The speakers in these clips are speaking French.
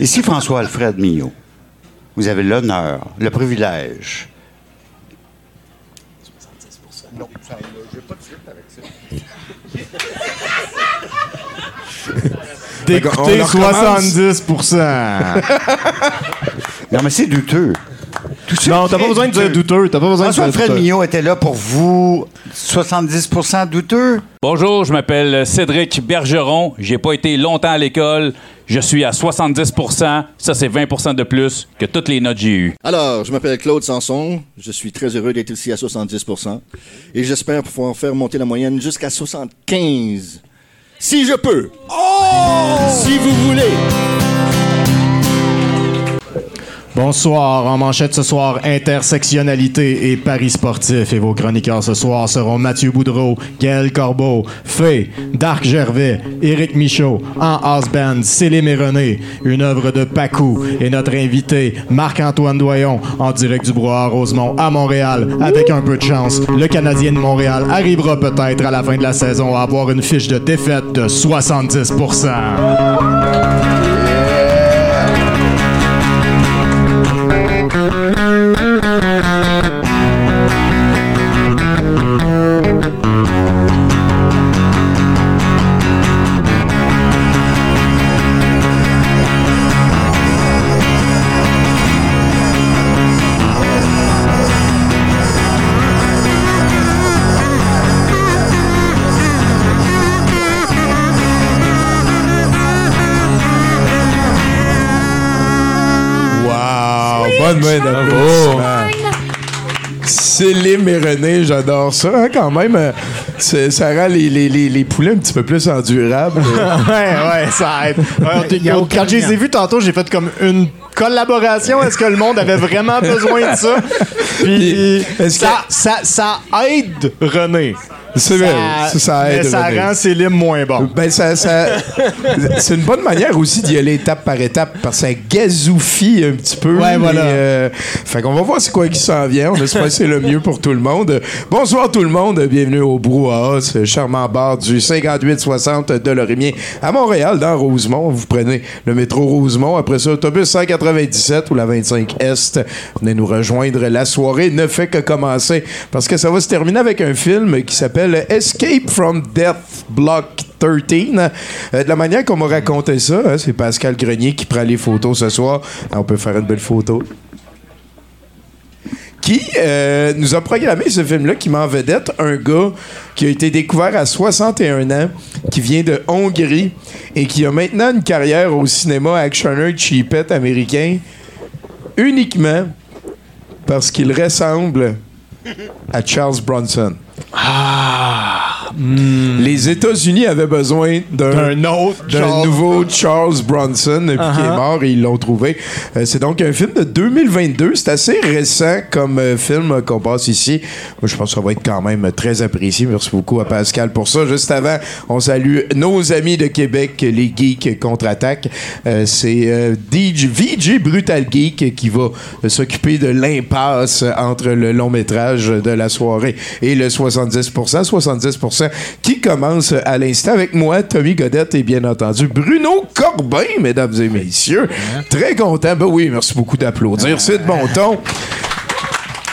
Ici François-Alfred Millot. Vous avez l'honneur, le privilège. Non, ça, j'ai pas de suite avec ça. D'écouter 70% Non, mais c'est douteux. Tout ça Non, est t'as pas besoin de dire douteux. T'as pas besoin de douteux. Millot était là pour vous. 70% douteux? Bonjour, je m'appelle Cédric Bergeron. J'ai pas été longtemps à l'école. Je suis à 70% Ça, c'est 20% de plus que toutes les notes que j'ai eues. Alors, je m'appelle Claude Sanson. Je suis très heureux d'être ici à 70%. Et j'espère pouvoir faire monter la moyenne jusqu'à 75. Si je peux. Si vous voulez. Bonsoir, en manchette ce soir, intersectionnalité et paris sportif. Et vos chroniqueurs ce soir seront Mathieu Boudreau, Gaël Corbeau, Fay, Darc Gervais, Éric Michaud, en house band, Célim et René, une œuvre de Pacou et notre invité, Marc-Antoine Doyon, en direct du Brouhaha Rosemont à Montréal. Avec un peu de chance, le Canadien de Montréal arrivera peut-être à la fin de la saison à avoir une fiche de défaite de 70%. Célim et René, j'adore ça. hein, quand même, euh, ça rend les, les, les, les poulets un petit peu plus endurables. ouais, ouais, ça aide. Ouais, quand je les ai vus tantôt, j'ai fait comme une collaboration. Est-ce que le monde avait vraiment besoin de ça? Puis, que- ça, ça aide René. C'est vrai, ça, ça aide. Mais ça rend Célim moins bon. Ben, ça, ça- c'est une bonne manière aussi d'y aller étape par étape parce que ça gazoufie un petit peu. Ouais, voilà. euh, fait qu'on va voir c'est quoi qui s'en vient. On espère que c'est le mieux pour tout le monde. Bonsoir tout le monde. Bienvenue au Brouhaha, ce charmant bar du 5860 de Lorimier à Montréal, dans Rosemont. Vous prenez le métro Rosemont. Après ça, autobus 197 ou la 25 Est. Venez nous rejoindre. La soirée ne fait que commencer parce que ça va se terminer avec un film qui s'appelle Escape from Death Block 13. Euh, de la manière qu'on m'a raconté ça, hein, c'est Pascal Grenier qui prend les photos ce soir. Ah, On peut faire une belle photo. Qui euh, nous a programmé ce film-là, qui met en vedette un gars qui a été découvert à 61 ans, qui vient de Hongrie et qui a maintenant une carrière au cinéma actionneur cheapette américain uniquement parce qu'il ressemble à Charles Bronson. 아. Les États-Unis avaient besoin d'un Un autre d'un Charles nouveau Charles Bronson depuis qu'il est mort et ils l'ont trouvé. Euh, c'est donc un film de 2022. C'est assez récent comme euh, film qu'on passe ici. Moi, je pense que ça va être quand même très apprécié. Merci beaucoup à Pascal pour ça. Juste avant, on salue nos amis de Québec, les Geeks contre-attaque. Euh, c'est DJ, VJ Brutal Geek qui va s'occuper de l'impasse entre le long métrage de la soirée et le 70%. 70% qui commence à l'instant avec moi, Tommy Godette et bien entendu Bruno Corbin, mesdames et messieurs. Très content. Ben oui, merci beaucoup d'applaudir. C'est de bon ton.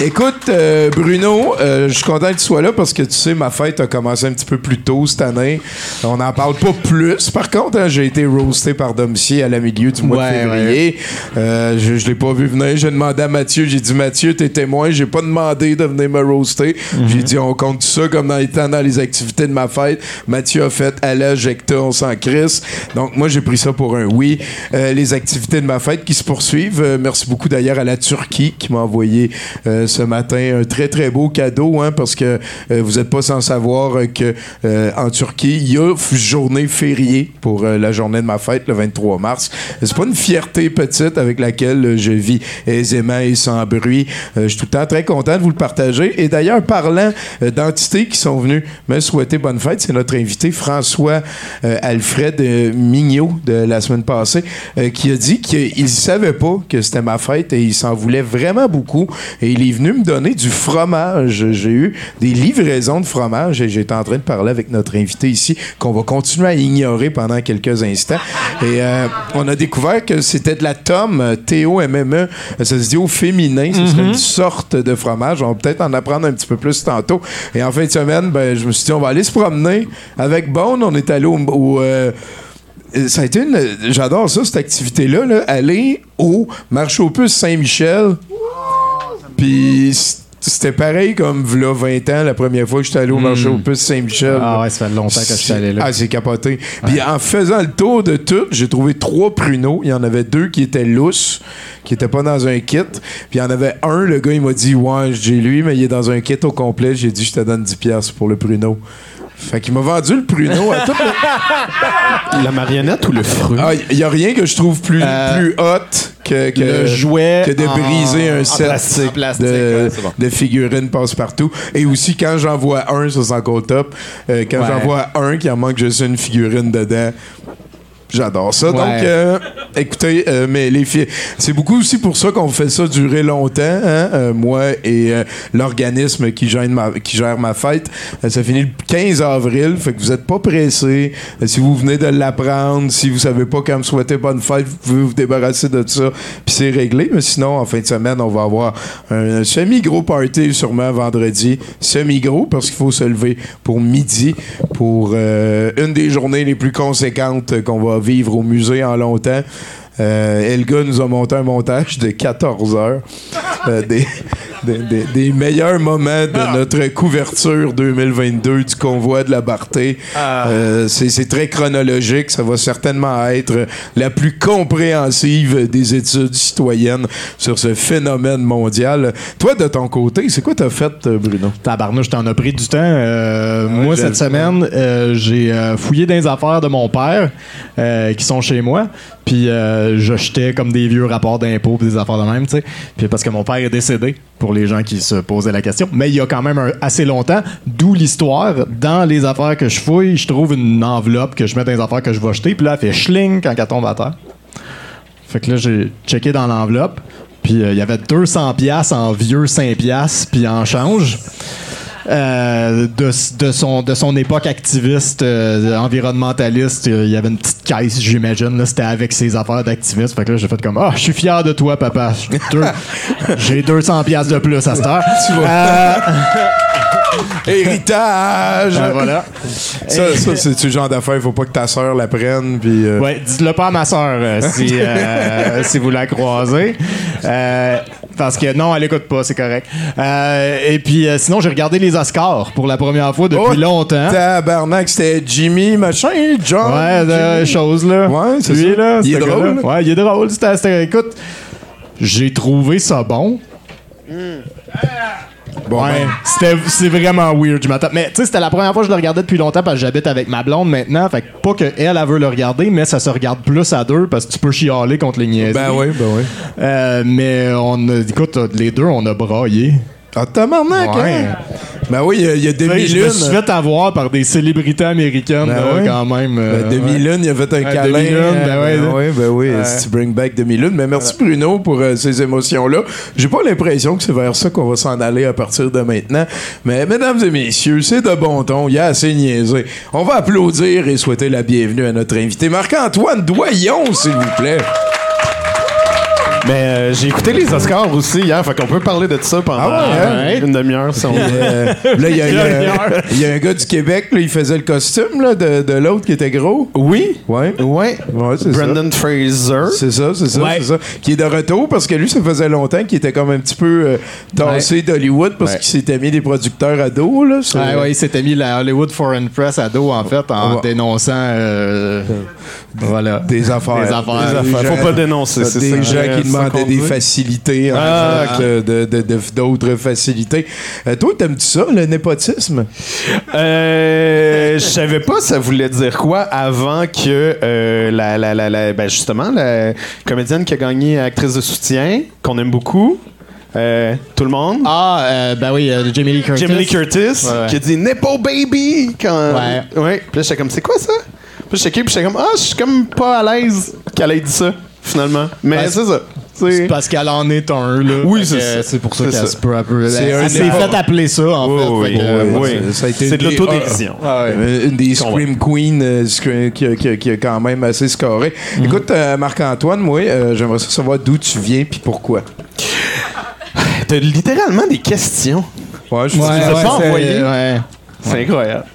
Écoute, euh, Bruno, euh, je suis content que tu sois là parce que tu sais, ma fête a commencé un petit peu plus tôt cette année. On n'en parle pas plus. Par contre, hein, j'ai été roasté par Domicier à la milieu du mois Ouais, de février. Euh, je je l'ai pas vu venir. J'ai demandé à Mathieu, j'ai dit Mathieu, t'es témoin. J'ai pas demandé de venir me roaster. J'ai dit on compte ça comme dans les temps dans les activités de ma fête. Mathieu a fait à la Jecta, on s'en crisse. Donc moi j'ai pris ça pour un oui. Euh, les activités de ma fête qui se poursuivent. Euh, merci beaucoup d'ailleurs à la Turquie qui m'a envoyé ce matin. Un très, très beau cadeau, hein, parce que euh, vous n'êtes pas sans savoir euh, que euh, en Turquie, il y a journée fériée pour la journée de ma fête, le 23 mars. C'est pas une fierté petite avec laquelle je vis aisément et sans bruit. Je suis tout le temps très content de vous le partager. Et d'ailleurs, parlant d'entités qui sont venues me souhaiter bonne fête, c'est notre invité François Alfred Mignot de la semaine passée qui a dit qu'il savait pas que c'était ma fête et il s'en voulait vraiment beaucoup. Et il est venu me donner du fromage. J'ai eu des livraisons de fromage et j'étais en train de parler avec notre invité ici qu'on va continuer à ignorer pendant quelques instants. Et euh, on a découvert que c'était de la tome T-O-M-M-E. Ça se dit au féminin. Ce serait une sorte de fromage. On va peut-être en apprendre un petit peu plus tantôt. Et en fin de semaine, ben, je me suis dit, on va aller se promener. Avec Bone, on est allé au... au, euh, ça a été une. J'adore ça, cette activité-là. Là, aller au marché aux puces Saint-Michel. Puis c'était pareil comme v'là 20 ans, la première fois que j'étais allé au marché aux puces Saint-Michel. Ah ouais, ça fait longtemps que je suis allé là. Ah, c'est capoté. Puis en faisant le tour de tout, j'ai trouvé trois pruneaux. Il y en avait deux qui étaient lousses, qui étaient pas dans un kit. Puis il y en avait un, le gars, il m'a dit Ouais, j'ai lui, mais il est dans un kit au complet. J'ai dit Je te donne 10$ pour le pruneau. Fait qu'il m'a vendu le pruneau à tout le... La marionnette ou le fruit? Ah, il y a rien que je trouve plus, Euh, plus hot que, que, le jouet que de en- briser un set plastique. De, ouais, c'est bon. de figurines passe-partout. Et aussi, quand j'en vois un, ça c'est encore top, euh, quand Ouais. j'en vois un qui en manque juste une figurine dedans, J'adore ça. Donc, euh, écoutez, euh, mais les filles, c'est beaucoup aussi pour ça qu'on fait ça durer longtemps, hein, euh, moi et euh, l'organisme qui gère ma, fête. Ça finit le 15 avril, fait que vous êtes pas pressés. Euh, si vous venez de l'apprendre, si vous savez pas quand me souhaiter bonne fête, vous pouvez vous débarrasser de ça, puis c'est réglé. Mais sinon, en fin de semaine, on va avoir un semi-gros party sûrement vendredi. Semi-gros parce qu'il faut se lever pour midi pour une des journées les plus conséquentes qu'on va vivre au musée en longtemps. Euh, Elga nous a monté un montage de 14 heures. euh, des, des- des- des meilleurs moments de notre couverture 2022 du convoi de la Barté. Euh, c'est très chronologique. Ça va certainement être la plus compréhensive des études citoyennes sur ce phénomène mondial. Toi, de ton côté, c'est quoi t'as fait, euh, Bruno? Tabarnouche, je t'en as pris du temps. Euh, moi, cette semaine, euh, j'ai euh, fouillé dans les affaires de mon père euh, qui sont chez moi. Puis euh, je jetais comme des vieux rapports d'impôts des affaires de même, tu sais. Puis parce que mon père est décédé, pour les gens qui se posaient la question. Mais il y a quand même assez longtemps, d'où l'histoire. Dans les affaires que je fouille, je trouve une enveloppe que je mets dans les affaires que je vais jeter. Puis là, elle fait schling quand elle tombe à terre. Fait que là, j'ai checké dans l'enveloppe. Puis euh, il y avait 200 pièces en vieux 5 pièces puis en change. Euh, de, de son, de son époque activiste, euh, environnementaliste, euh, il y avait une petite caisse, j'imagine. là, C'était avec ses affaires d'activiste. Fait que là, j'ai fait comme Ah, je suis fier de toi, papa. J'ai deux- J'ai 200 pièces de plus à cette heure. Euh, Héritage! ben voilà. Ça, ça c'est le genre d'affaire, il faut pas que ta soeur la prenne. Puis, euh, Ouais, dites-le pas à ma soeur si, euh, si vous la croisez. Euh, parce que non, elle écoute pas, c'est correct. Euh, et puis euh, sinon, j'ai regardé les Oscars pour la première fois depuis Oh, longtemps. Tabarnak, c'était Jimmy, machin, John. Ouais, choses là. Ouais, c'est Lui, ça. là, Il est drôle, là. Ouais, il est drôle. C'était, c'était- écoute, j'ai trouvé ça bon. Bon, ouais, ben, c'était, c'est vraiment weird. Je m'attends. Mais tu sais, c'était la première fois que je le regardais depuis longtemps parce que j'habite avec ma blonde maintenant. Fait que pas que elle, elle veut le regarder, mais ça se regarde plus à deux parce que tu peux chialer contre les niaiseries. ben oui, ben oui. Euh, mais on a, écoute, les deux, on a braillé. Ah, tabarnak, Ouais. hein? Ben oui, il y a- y, a Tu sais, Demi Je me suis fait avoir par des célébrités américaines, Ben là, ouais. quand même. euh, Ben, Demi ouais. Lune, il a fait un Ouais, câlin. Demi Lune, ben ouais. oui, ben oui. Si tu bring back Demi Lune. Mais merci Bruno pour euh, ces émotions-là. J'ai pas l'impression que c'est vers ça qu'on va s'en aller à partir de maintenant. Mais mesdames et messieurs, c'est de bon ton. Il y a assez niaisé. On va applaudir et souhaiter la bienvenue à notre invité Marc-Antoine Doyon, s'il vous plaît. Mais euh, j'ai écouté les Oscars aussi hier, fait qu'on peut parler de ça pendant Ah ouais, hein? euh, une demi-heure. si on veut. Euh, là, il y, a- y y un gars du Québec, là, il faisait le costume là, de, de l'autre qui était gros. Oui, Ouais. ouais. Ouais, c'est ça. Brendan Fraser. C'est ça, c'est ça, Ouais. c'est ça. Qui est de retour parce que lui, ça faisait longtemps qu'il était comme un petit peu euh, tassé d'Hollywood parce Ouais. qu'il s'était mis des producteurs à dos. Là, sur- Ouais, ouais, il s'était mis la Hollywood Foreign Press à dos, en fait, en Ouais. dénonçant. euh, voilà. Des affaires. Des affaires. Des Faut gens- pas dénoncer, c'est Des ça. gens qui demandait des facilités en Ah, fait, de- de- de- de- d'autres facilités. Euh, toi, t'aimes-tu ça, le népotisme? Euh, je savais pas ça voulait dire quoi avant que euh, la, la, la, la- ben justement la comédienne qui a gagné actrice de soutien qu'on aime beaucoup euh, tout le monde Ah, euh, ben oui, euh, Jamie Lee Curtis. Jamie Lee Curtis Ouais, ouais. qui a dit Nepo Baby quand Ouais. ouais puis là j'étais comme c'est quoi ça? Puis j'étais puis j'étais comme ah je suis comme pas à l'aise qu'elle ait dit ça finalement mais Ouais, c'est ça C'est parce qu'elle en est un, là. Oui, c'est. C'est pour ça qu'elle ça. se peut. C'est Elle, s'est fait appeler ça, en fait. oui, euh, c'est de une des- l'autodérision Euh, une des Scream Queen euh, qui, a- quand même assez scoré. Mhm. Écoute, Marc-Antoine, moi, j'aimerais ça savoir d'où tu viens puis pourquoi. t'as littéralement des questions Ouais, je Ouais, Tu ouais, l'as pas envoyé? ouais. c'est incroyable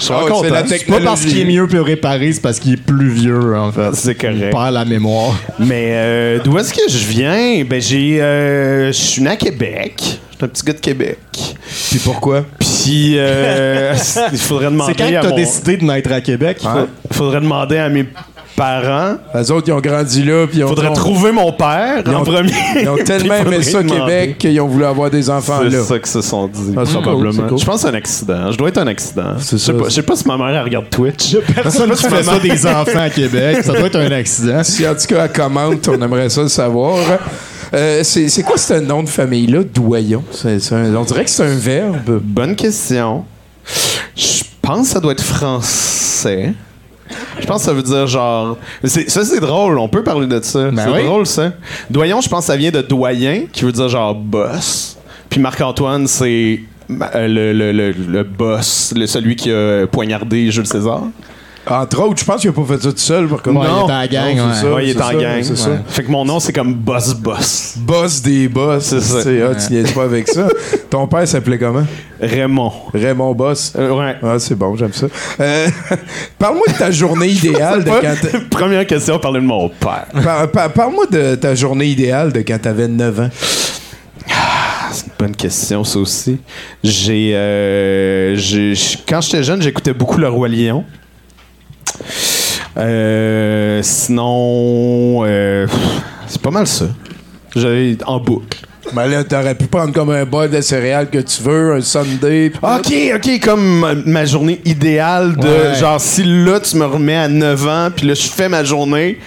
je Ah c'est pas parce qu'il est mieux réparer, c'est parce qu'il est plus vieux, en fait. C'est correct. Perd la mémoire. Mais euh, d'où est-ce que je viens? Ben j'ai. euh, je suis né à Québec. Je suis un petit gars de Québec. Puis pourquoi? Puis euh, il faudrait demander C'est quand à que t'as mon- décidé de naître à Québec? Il faudrait demander à mes parents. Les autres, ils ont grandi là, puis ils Il ont, faudrait ont- trouver mon père ils en ont- premier. ils ont tellement aimé ça, demander. Québec, qu'ils ont voulu avoir des enfants C'est là. ça que se sont dit. Ah, c'est cool, probablement. c'est cool. Je pense que c'est un accident. Je dois être un accident. C'est Je sais pas, je sais pas si ma mère elle regarde Twitch. Personne qui fait ça des enfants à Québec. Ça doit être un accident. Si en tout cas elle commente, on aimerait ça le savoir. Euh, c'est c'est quoi ce nom de famille-là, Doyon? C'est- c'est un- on dirait que c'est un verbe. Bonne question. Je pense que ça doit être français. Je pense que ça veut dire genre. c'est- Ça, c'est drôle, on peut parler de ça. Ben c'est oui. drôle, ça. Doyon, je pense que ça vient de doyen, qui veut dire genre boss. Puis Marc-Antoine, c'est euh, le, le, le, le boss, le, celui qui a poignardé Jules César. Entre autres, je pense qu'il a pas fait ça tout seul. Par contre. Ouais, il était en gang, Non, ouais. ça, ouais, il est, en ça, gang. C'est ça. Fait que mon nom, c'est comme Boss Boss. Boss des boss. C'est ça. Ah, tu niaises pas avec ça. Ton père s'appelait comment? Raymond. Raymond Boss. Euh, ouais. Ah, c'est bon, j'aime ça. Euh, Parle-moi de ta journée idéale de quand Première question, parler de mon père. Par- par- Parle-moi de ta journée idéale de quand t'avais 9 ans. C'est une bonne question, ça aussi. J'ai, euh, j'ai- quand j'étais jeune, j'écoutais beaucoup Le Roi Lion. Euh, sinon, euh, c'est pas mal ça. J'avais en boucle. Ben là, t'aurais pu prendre comme un bol de céréales que tu veux, un Sunday. Ok, ok, comme ma, ma journée idéale de Ouais. genre si là tu me remets à 9 ans, puis là je fais ma journée.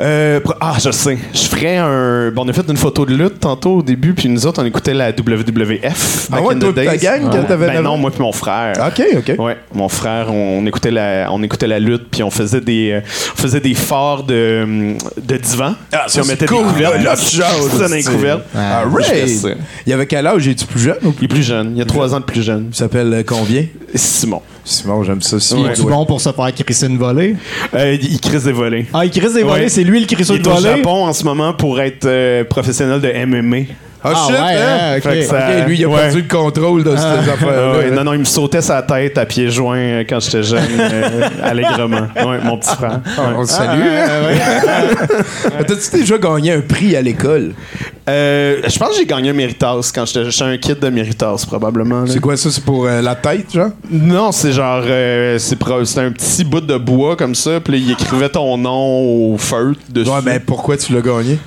Euh, ah, je sais. Je ferais un. Bon, on a fait une photo de lutte tantôt au début, puis nous autres, on écoutait la WWF. Ah ouais, toi ta gang, quand t'avais Ben 9 non, moi puis mon frère. Ok, ok. Ouais, mon frère, on, écoutait la, on écoutait la lutte, puis on faisait des, euh, on faisait des forts de, hum, de divan. Ah, puis on mettait cool. des couvertes, Là, là, tu jases, ça dans les couvertes. Ah, right. Il avait quel âge? Es-tu plus jeune ou Il est plus jeune, il y a trois ans de plus jeune. Il s'appelle euh, combien? Simon. Simon, j'aime ça. Simon, Ouais. C'est bon pour se faire crisser une volée? Euh, il il crisse des volets. Ah, il crisse des volées, Ouais. c'est lui le crisseur Il de est au volée? Japon en ce moment pour être euh, professionnel de MMA. Ah, Ah, shit, ouais, hein? hein, ok. Fait que ça- Ok, lui, il a ouais. perdu le contrôle de ces Ah affaires-là. ouais, non, non, il me sautait sa tête à pieds joints euh, quand j'étais jeune, euh, allègrement. Ouais, mon petit frère. Ah, On Ouais. le salue. hein? T'as-tu déjà gagné un prix à l'école? Euh, je pense que j'ai gagné un Méritas quand j'étais j'étais un kit de Méritas, probablement. là. C'est quoi ça? C'est pour euh, la tête, genre? Non, c'est genre. euh, c'est pro- c'est un petit bout de bois comme ça, puis là, il écrivait ton nom au feutre dessus. Ouais, mais pourquoi tu l'as gagné?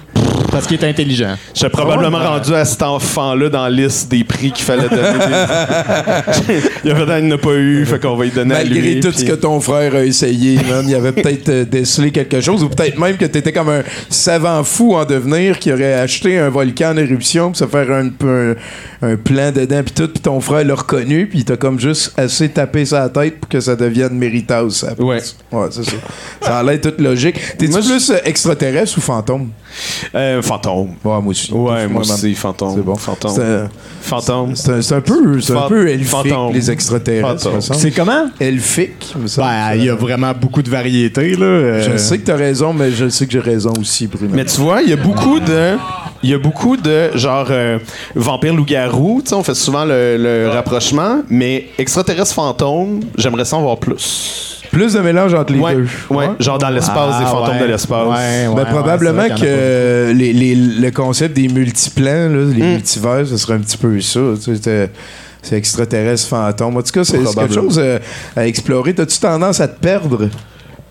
Parce qu'il est intelligent. J'étais probablement rendu à cet enfant-là dans la liste des prix qu'il fallait donner. il y avait il n'a pas eu, fait qu'on va lui donner à Malgré lui. tout puis- ce que ton frère a essayé, man, il avait peut-être euh, décelé quelque chose, ou peut-être même que t'étais comme un savant fou en devenir qui aurait acheté un volcan en éruption pour se faire un, un, un plan dedans, puis tout, puis ton frère l'a reconnu, puis il t'a comme juste assez tapé sa tête pour que ça devienne Méritas. ça. Ouais. Ouais, c'est ça. Ça a l'air toute logique. T'es-tu plus euh, extraterrestre ou fantôme? Euh, fantôme. Ouais, moi aussi. Ouais, moi aussi, fantôme. C'est bon. Fantôme. C'est un- Fantôme. C'est un, c'est un peu, c'est un peu elfique, fantôme. les extraterrestres. Fantôme. C'est comment? elfique. Ben, il y a vraiment beaucoup de variétés, là. Euh, Je sais que t'as raison, mais je sais que j'ai raison aussi, Bruno. Mais tu vois, il y a beaucoup de. Il y a beaucoup de genre euh, vampire loup-garou, tu sais, on fait souvent le, le rapprochement, mais extraterrestre fantôme, j'aimerais ça en voir plus. Plus de mélange entre les ouais, deux. ouais, genre dans l'espace, des Ah, fantômes ouais. de l'espace. Ouais, ouais, Ben, probablement que les, les- le concept des multiplans, là, les Mm. multivers, ce serait un petit peu ça. tu sais, C'est extraterrestre fantôme. En tout cas, c'est quelque chose euh, à explorer. T'as-tu tendance à te perdre?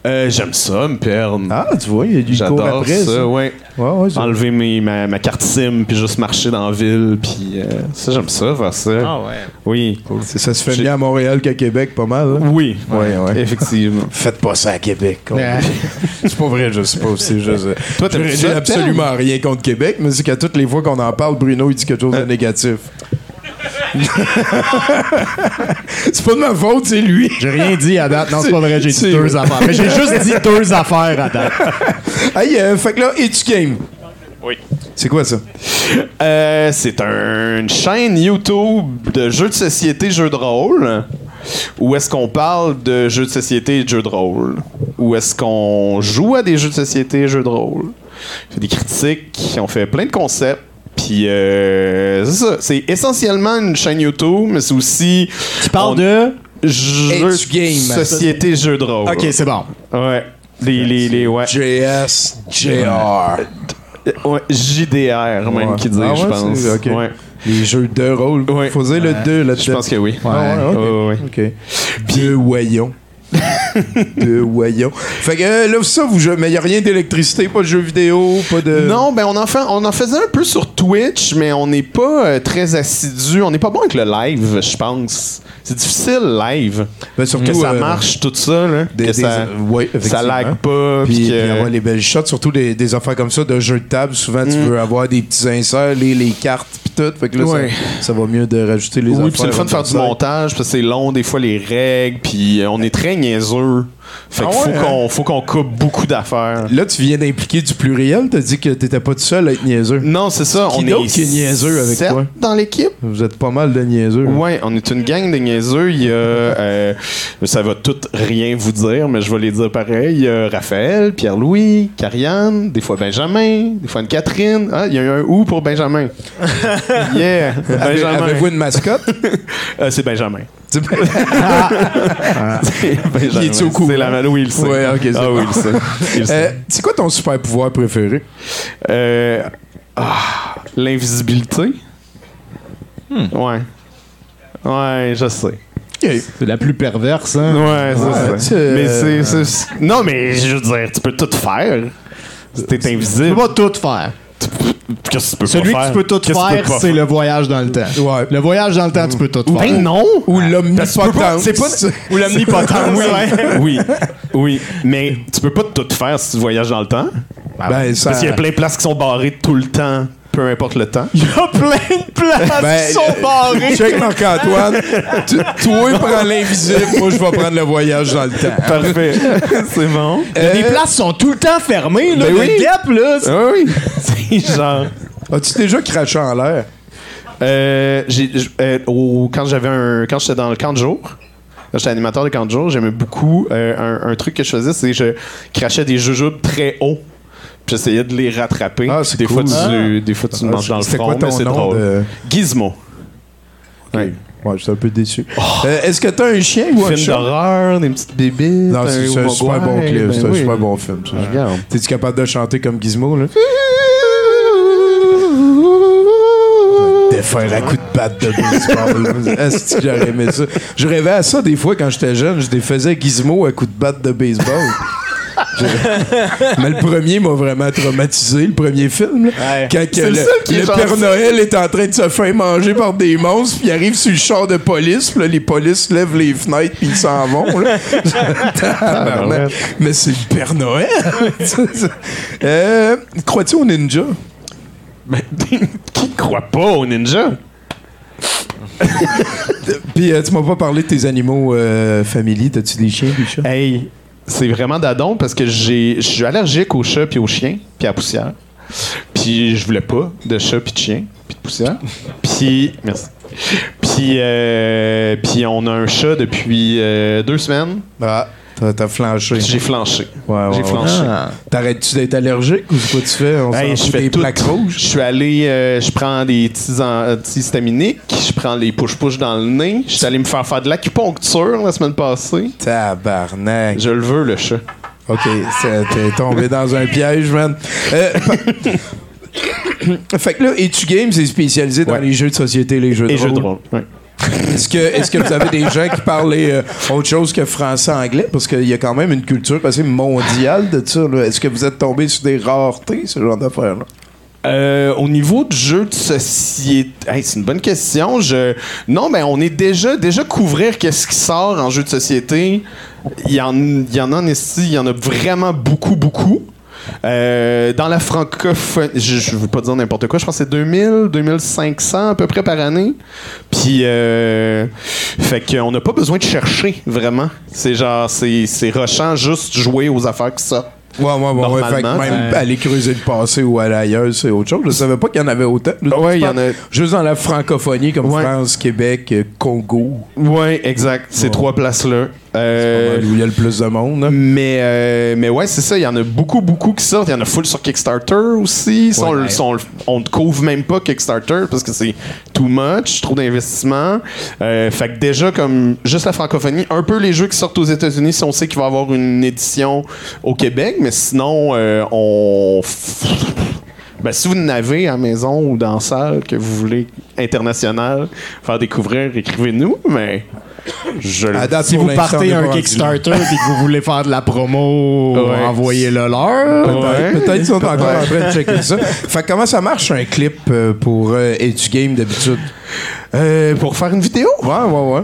Euh, J'aime ça, me perdre. Ah, tu vois, il y a du cours J'adore après. ça, ouais. Ouais, ouais, ça- Enlever mes- ma, ma carte SIM, puis juste marcher dans la ville, puis euh, ça, j'aime ça, faire ça. Ah ouais. Oui. C'est- Ça se fait mieux à Montréal qu'à Québec, pas mal. là. Oui, Ouais, ouais. effectivement. Faites pas ça à Québec. c'est pas vrai, je sais pas. C'est juste. Toi, ça, absolument rien contre Québec, mais c'est qu'à toutes les fois qu'on en parle, Bruno, il dit quelque chose de négatif. c'est pas de ma faute, c'est lui. J'ai rien dit à date. Non, c'est pas vrai, j'ai dit deux affaires. Mais j'ai juste dit deux affaires à date. Hey, euh, fait que là, It's Game? Oui. C'est quoi ça? Euh, c'est un- une chaîne YouTube de jeux de société, jeux de rôle. Où est-ce qu'on parle de jeux de société et de jeux de rôle? Où est-ce qu'on joue à des jeux de société et jeux de rôle? On fait des critiques, on fait plein de concepts. Puis, euh, c'est ça. C'est essentiellement une chaîne YouTube, mais c'est aussi. Tu parles On- de. Jeux H Game. Société, jeux de rôle. Ok, c'est bon. Ouais. Les, les, les, ouais. JS, JR. Ouais, JDR, même, Ouais. qui dit, Ah je pense. c'est- ok. Ouais. Les jeux de rôle. Ouais. Faut dire le 2 là-dedans. Je pense que oui. Ah ouais, ok. Ouais, ouais. OK. Deux voyons. Deux voyons. Fait que euh, là, ça, vous jouez- mais il n'y a rien d'électricité, pas de jeux vidéo, pas de. Non, ben on en, fait, on en faisait un peu sur Twitch, mais on n'est pas euh, très assidu. On n'est pas bon avec le live, je pense. C'est difficile live. Ben, surtout, que ça euh, marche tout ça, là. Des, que des- ça, ouais, ça lag pas. Puis, avoir les belles shots, surtout des, des affaires comme ça de jeux de table. Souvent, Mm. tu veux avoir des petits inserts, les, les cartes, tout. Fait que là, Ouais. ça, ça va mieux de rajouter les affaires. oui, puis c'est le fun de faire du on montage, parce que c'est long, des fois, les règles, puis euh, on est très niaiseux. Fait Ah qu'il faut qu'on faut qu'on coupe beaucoup d'affaires. Là, tu viens d'impliquer du pluriel. T'as dit que t'étais pas tout seul à être niaiseux. Non, c'est ça. Qui on est qui est niaiseux avec toi? dans l'équipe. Vous êtes pas mal de niaiseux. Ouais, on est une gang de niaiseux. Il y a, euh, ça va tout rien vous dire, mais je vais les dire pareil. Il y a Raphaël, Pierre-Louis, Carianne, des fois Benjamin, des fois une Catherine. Ah, il y a eu un ou pour Benjamin. yeah, Benjamin. Avez-vous une mascotte? Euh, c'est Benjamin. Benjamin. Il est-tu au courant? C'est la oui, il le sait. Ouais, ok, c'est ah bon. oui, il sait. Il le sait. Euh, c'est quoi ton super pouvoir préféré? Euh, ah, l'invisibilité. Ouais. Ouais, je sais. C'est la plus perverse, hein? Ouais, c'est Ouais, ça. tu- Mais c'est, Non, mais je veux dire, tu peux tout faire. Si T'es Tu invisible. peux pas tout faire. Qu'est-ce que tu peux Celui pas que faire? tu peux tout Qu'est-ce que tu faire, pas c'est le voyage dans le temps. Ouais. Le voyage dans le temps, tu peux tout faire. Ben non! Ou l'omnipotence. C'est pas. Ou l'omnipotence. ouais. Oui, oui. Mais tu peux pas tout faire si tu voyages dans le temps. Ben, ça... Parce qu'il y a plein de places qui sont barrées tout le temps, peu importe le temps. Il y a plein de places Ben, qui sont barrées. Check Marc-Antoine. Tu- Toi, prends l'invisible. Moi, je vais prendre le voyage dans le temps. Parfait. c'est bon. Euh, Les places sont tout le temps fermées, là. Ben le oui. guêpe, là. c'est- Ah oui. C'est genre. As-tu déjà craché en l'air? Euh, j'ai, euh, quand j'avais un, quand j'étais dans le camp de jour, quand j'étais animateur de camp de jour, j'aimais beaucoup euh, un, un truc que je faisais, c'est que je crachais des jujubes très hauts. J'essayais de les rattraper. Ah, des, cool. fois, tu, des fois, tu le manges dans le C'était front, quoi ton mais c'est drôle. de- Gizmo. Ouais. Ouais, je suis un peu déçu. Euh, Est-ce que t'as un chien ou un Film chat? d'horreur, des petites bébites. Non, c'est c'est un super bon clip. Ben C'est un super bon film. Regarde. T'es-tu capable de chanter comme Gizmo, là? Défaire à coup de batte de baseball. Est-ce que j'aurais aimé ça? Je rêvais à ça des fois quand j'étais jeune. Je défaisais Gizmo à coup de batte de baseball. Mais le premier m'a vraiment traumatisé, le premier film. Ouais. Quand que le le. Père Noël est en train de se faire manger par des monstres, puis il arrive sur le char de police, puis là, les polices lèvent les fenêtres, puis ils s'en vont. là. Mais c'est le Père Noël! euh, Crois-tu au ninja? Mais qui croit pas au ninja? Puis euh, tu m'as pas parlé de tes animaux euh, familiers. T'as-tu des chiens, des chats? Hey, c'est vraiment dadon parce que j'ai, je suis allergique aux chats puis aux chiens puis à la poussière. Puis je voulais pas de chat puis de chien puis de poussière. Puis merci. Puis euh, puis on a un chat depuis euh, deux semaines. Ah, t'as, t'as flanché. J'ai flanché. Ouais, ouais, j'ai ouais. flanché. T'arrêtes-tu d'être allergique ou c'est quoi tu fais? On Hey, je fais des tout. plaques rouges? Je suis allé, euh, je prends des petits an- antihistaminiques, je prends les push-push dans le nez. Je suis allé me faire faire de l'acupuncture la semaine passée. Tabarnak. Je le veux, le chat. OK, c'est- t'es tombé dans un piège, man. Euh, fait que là, Etu Games est spécialisé dans Ouais. les jeux de société, les jeux de Et rôle. jeux de rôle. ouais. Est-ce que, est que vous avez des gens qui parlent euh, autre chose que français-anglais? Parce qu'il y a quand même une culture assez mondiale de ça. Est-ce que vous êtes tombé sur des raretés, ce genre d'affaires-là? Euh, au niveau de jeux de société, c'est une bonne question. Non, mais on est déjà déjà couvrir qu'est-ce qui sort en jeu de société. Il y en, il y en a il y en a vraiment beaucoup, beaucoup. Euh, dans la francophonie, je ne veux pas dire n'importe quoi, je pense que c'est 2000, 2500 à peu près par année. Puis, euh, fait qu'on n'a pas besoin de chercher vraiment. C'est genre, c'est rushant juste jouer aux affaires qui sortent. Ouais, ouais, ouais. ouais. Fait que même aller creuser le passé ou aller ailleurs, c'est autre chose. Je savais pas qu'il y en avait autant. Là, Ouais, il y en a- Juste dans la francophonie, comme Ouais. France, Québec, euh, Congo. Ouais, exact. Ces trois places-là. Euh, où il y a le plus de monde. Mais, euh, mais ouais, c'est ça. Il y en a beaucoup, beaucoup qui sortent. Il y en a full sur Kickstarter aussi. On, ne couvre même pas Kickstarter parce que c'est too much, trop d'investissement. Euh, fait que déjà, comme juste la francophonie, un peu les jeux qui sortent aux États-Unis si on sait qu'il va y avoir une édition au Québec. Mais sinon, euh, on. Ben, si vous en avez à la maison ou dans la salle que vous voulez international faire découvrir, écrivez-nous. Mais je le À date, Si vous partez un. Kickstarter et que vous voulez faire de la promo, Ouais. envoyez-le leur. Peut-être, Ouais. peut-être qu'ils sont encore en train de checker ça. Fait que comment ça marche un clip euh, pour euh, Edu Game d'habitude? Euh, pour faire une vidéo? Ouais, ouais, ouais.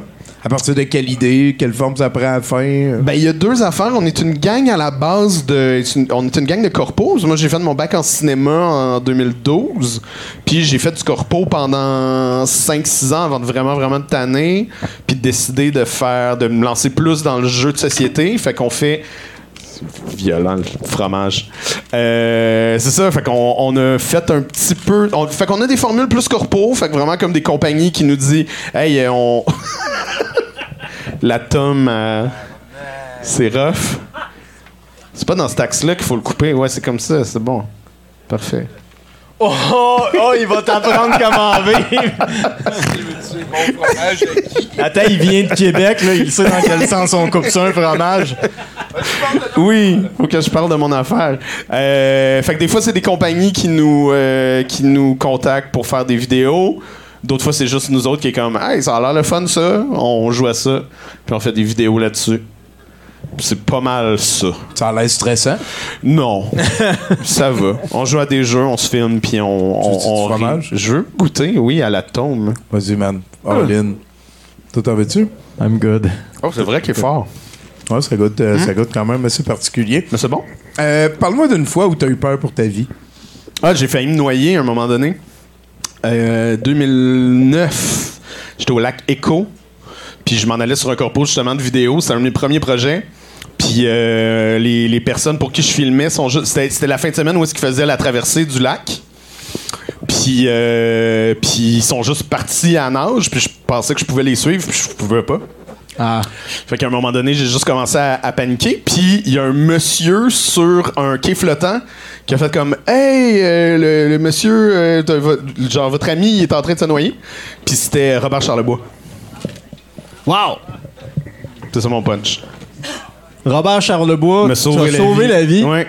À partir de quelle idée, quelle forme ça prend à? Ben, il y a deux affaires. On est une gang à la base de. on est une gang de corpos. Moi, j'ai fait mon bac en cinéma en 2012. Puis j'ai fait du corpo pendant 5-6 ans avant de vraiment, vraiment tanner. Puis de décider de faire. de me lancer plus dans le jeu de société. Fait qu'on fait. Violent, le fromage. Euh, c'est ça, fait qu'on on a fait un petit peu. fait qu'on a des formules plus corpo, fait que vraiment comme des compagnies qui nous disent Hey, on. La tome, euh, c'est rough. C'est pas dans cet axe-là qu'il faut le couper. Ouais, c'est comme ça, c'est bon. Parfait. Oh, oh, oh, il va t'apprendre comment vivre. Attends, il vient de Québec, là, il sait dans quel sens on coupe ça, un fromage. Oui, faut que je parle de mon affaire. Euh, fait que des fois, c'est des compagnies qui nous, euh, qui nous contactent pour faire des vidéos. D'autres fois, c'est juste nous autres qui est comme Hey, ça a l'air le fun ça. On joue à ça. Puis on fait des vidéos là-dessus. C'est pas mal ça. Ça a l'air stressant. Non. ça va. On joue à des jeux, on se filme, puis on. Tu on, du fromage? Je veux goûter, oui, à la tombe. Vas-y, man. All in. Toi, t'en veux-tu? I'm good. Oh, c'est vrai qu'il est fort. Ouais, ça goûte, euh, ça goûte quand même assez particulier. Mais c'est bon. Euh, Parle-moi d'une fois où t'as eu peur pour ta vie. Ah, j'ai failli me noyer à un moment donné. Euh, 2009, j'étais au lac Echo. Puis je m'en allais sur un corpo justement de vidéo. C'était un de mes premiers projets. Puis euh, les, les personnes pour qui je filmais sont juste. C'était, la fin de semaine où est-ce qu'ils faisaient la traversée du lac. Puis, euh, puis ils sont juste partis à nage. Puis je pensais que je pouvais les suivre. Puis je pouvais pas. Ah. Fait qu'à un moment donné, j'ai juste commencé à, à paniquer. Puis il y a un monsieur sur un quai flottant qui a fait comme Hey, euh, le, le monsieur, euh, de vo- genre votre ami, il est en train de se noyer. Puis c'était Robert Charlebois. Wow! C'est ça mon punch. Robert Charlebois, Me tu as sauvé la vie. Ouais.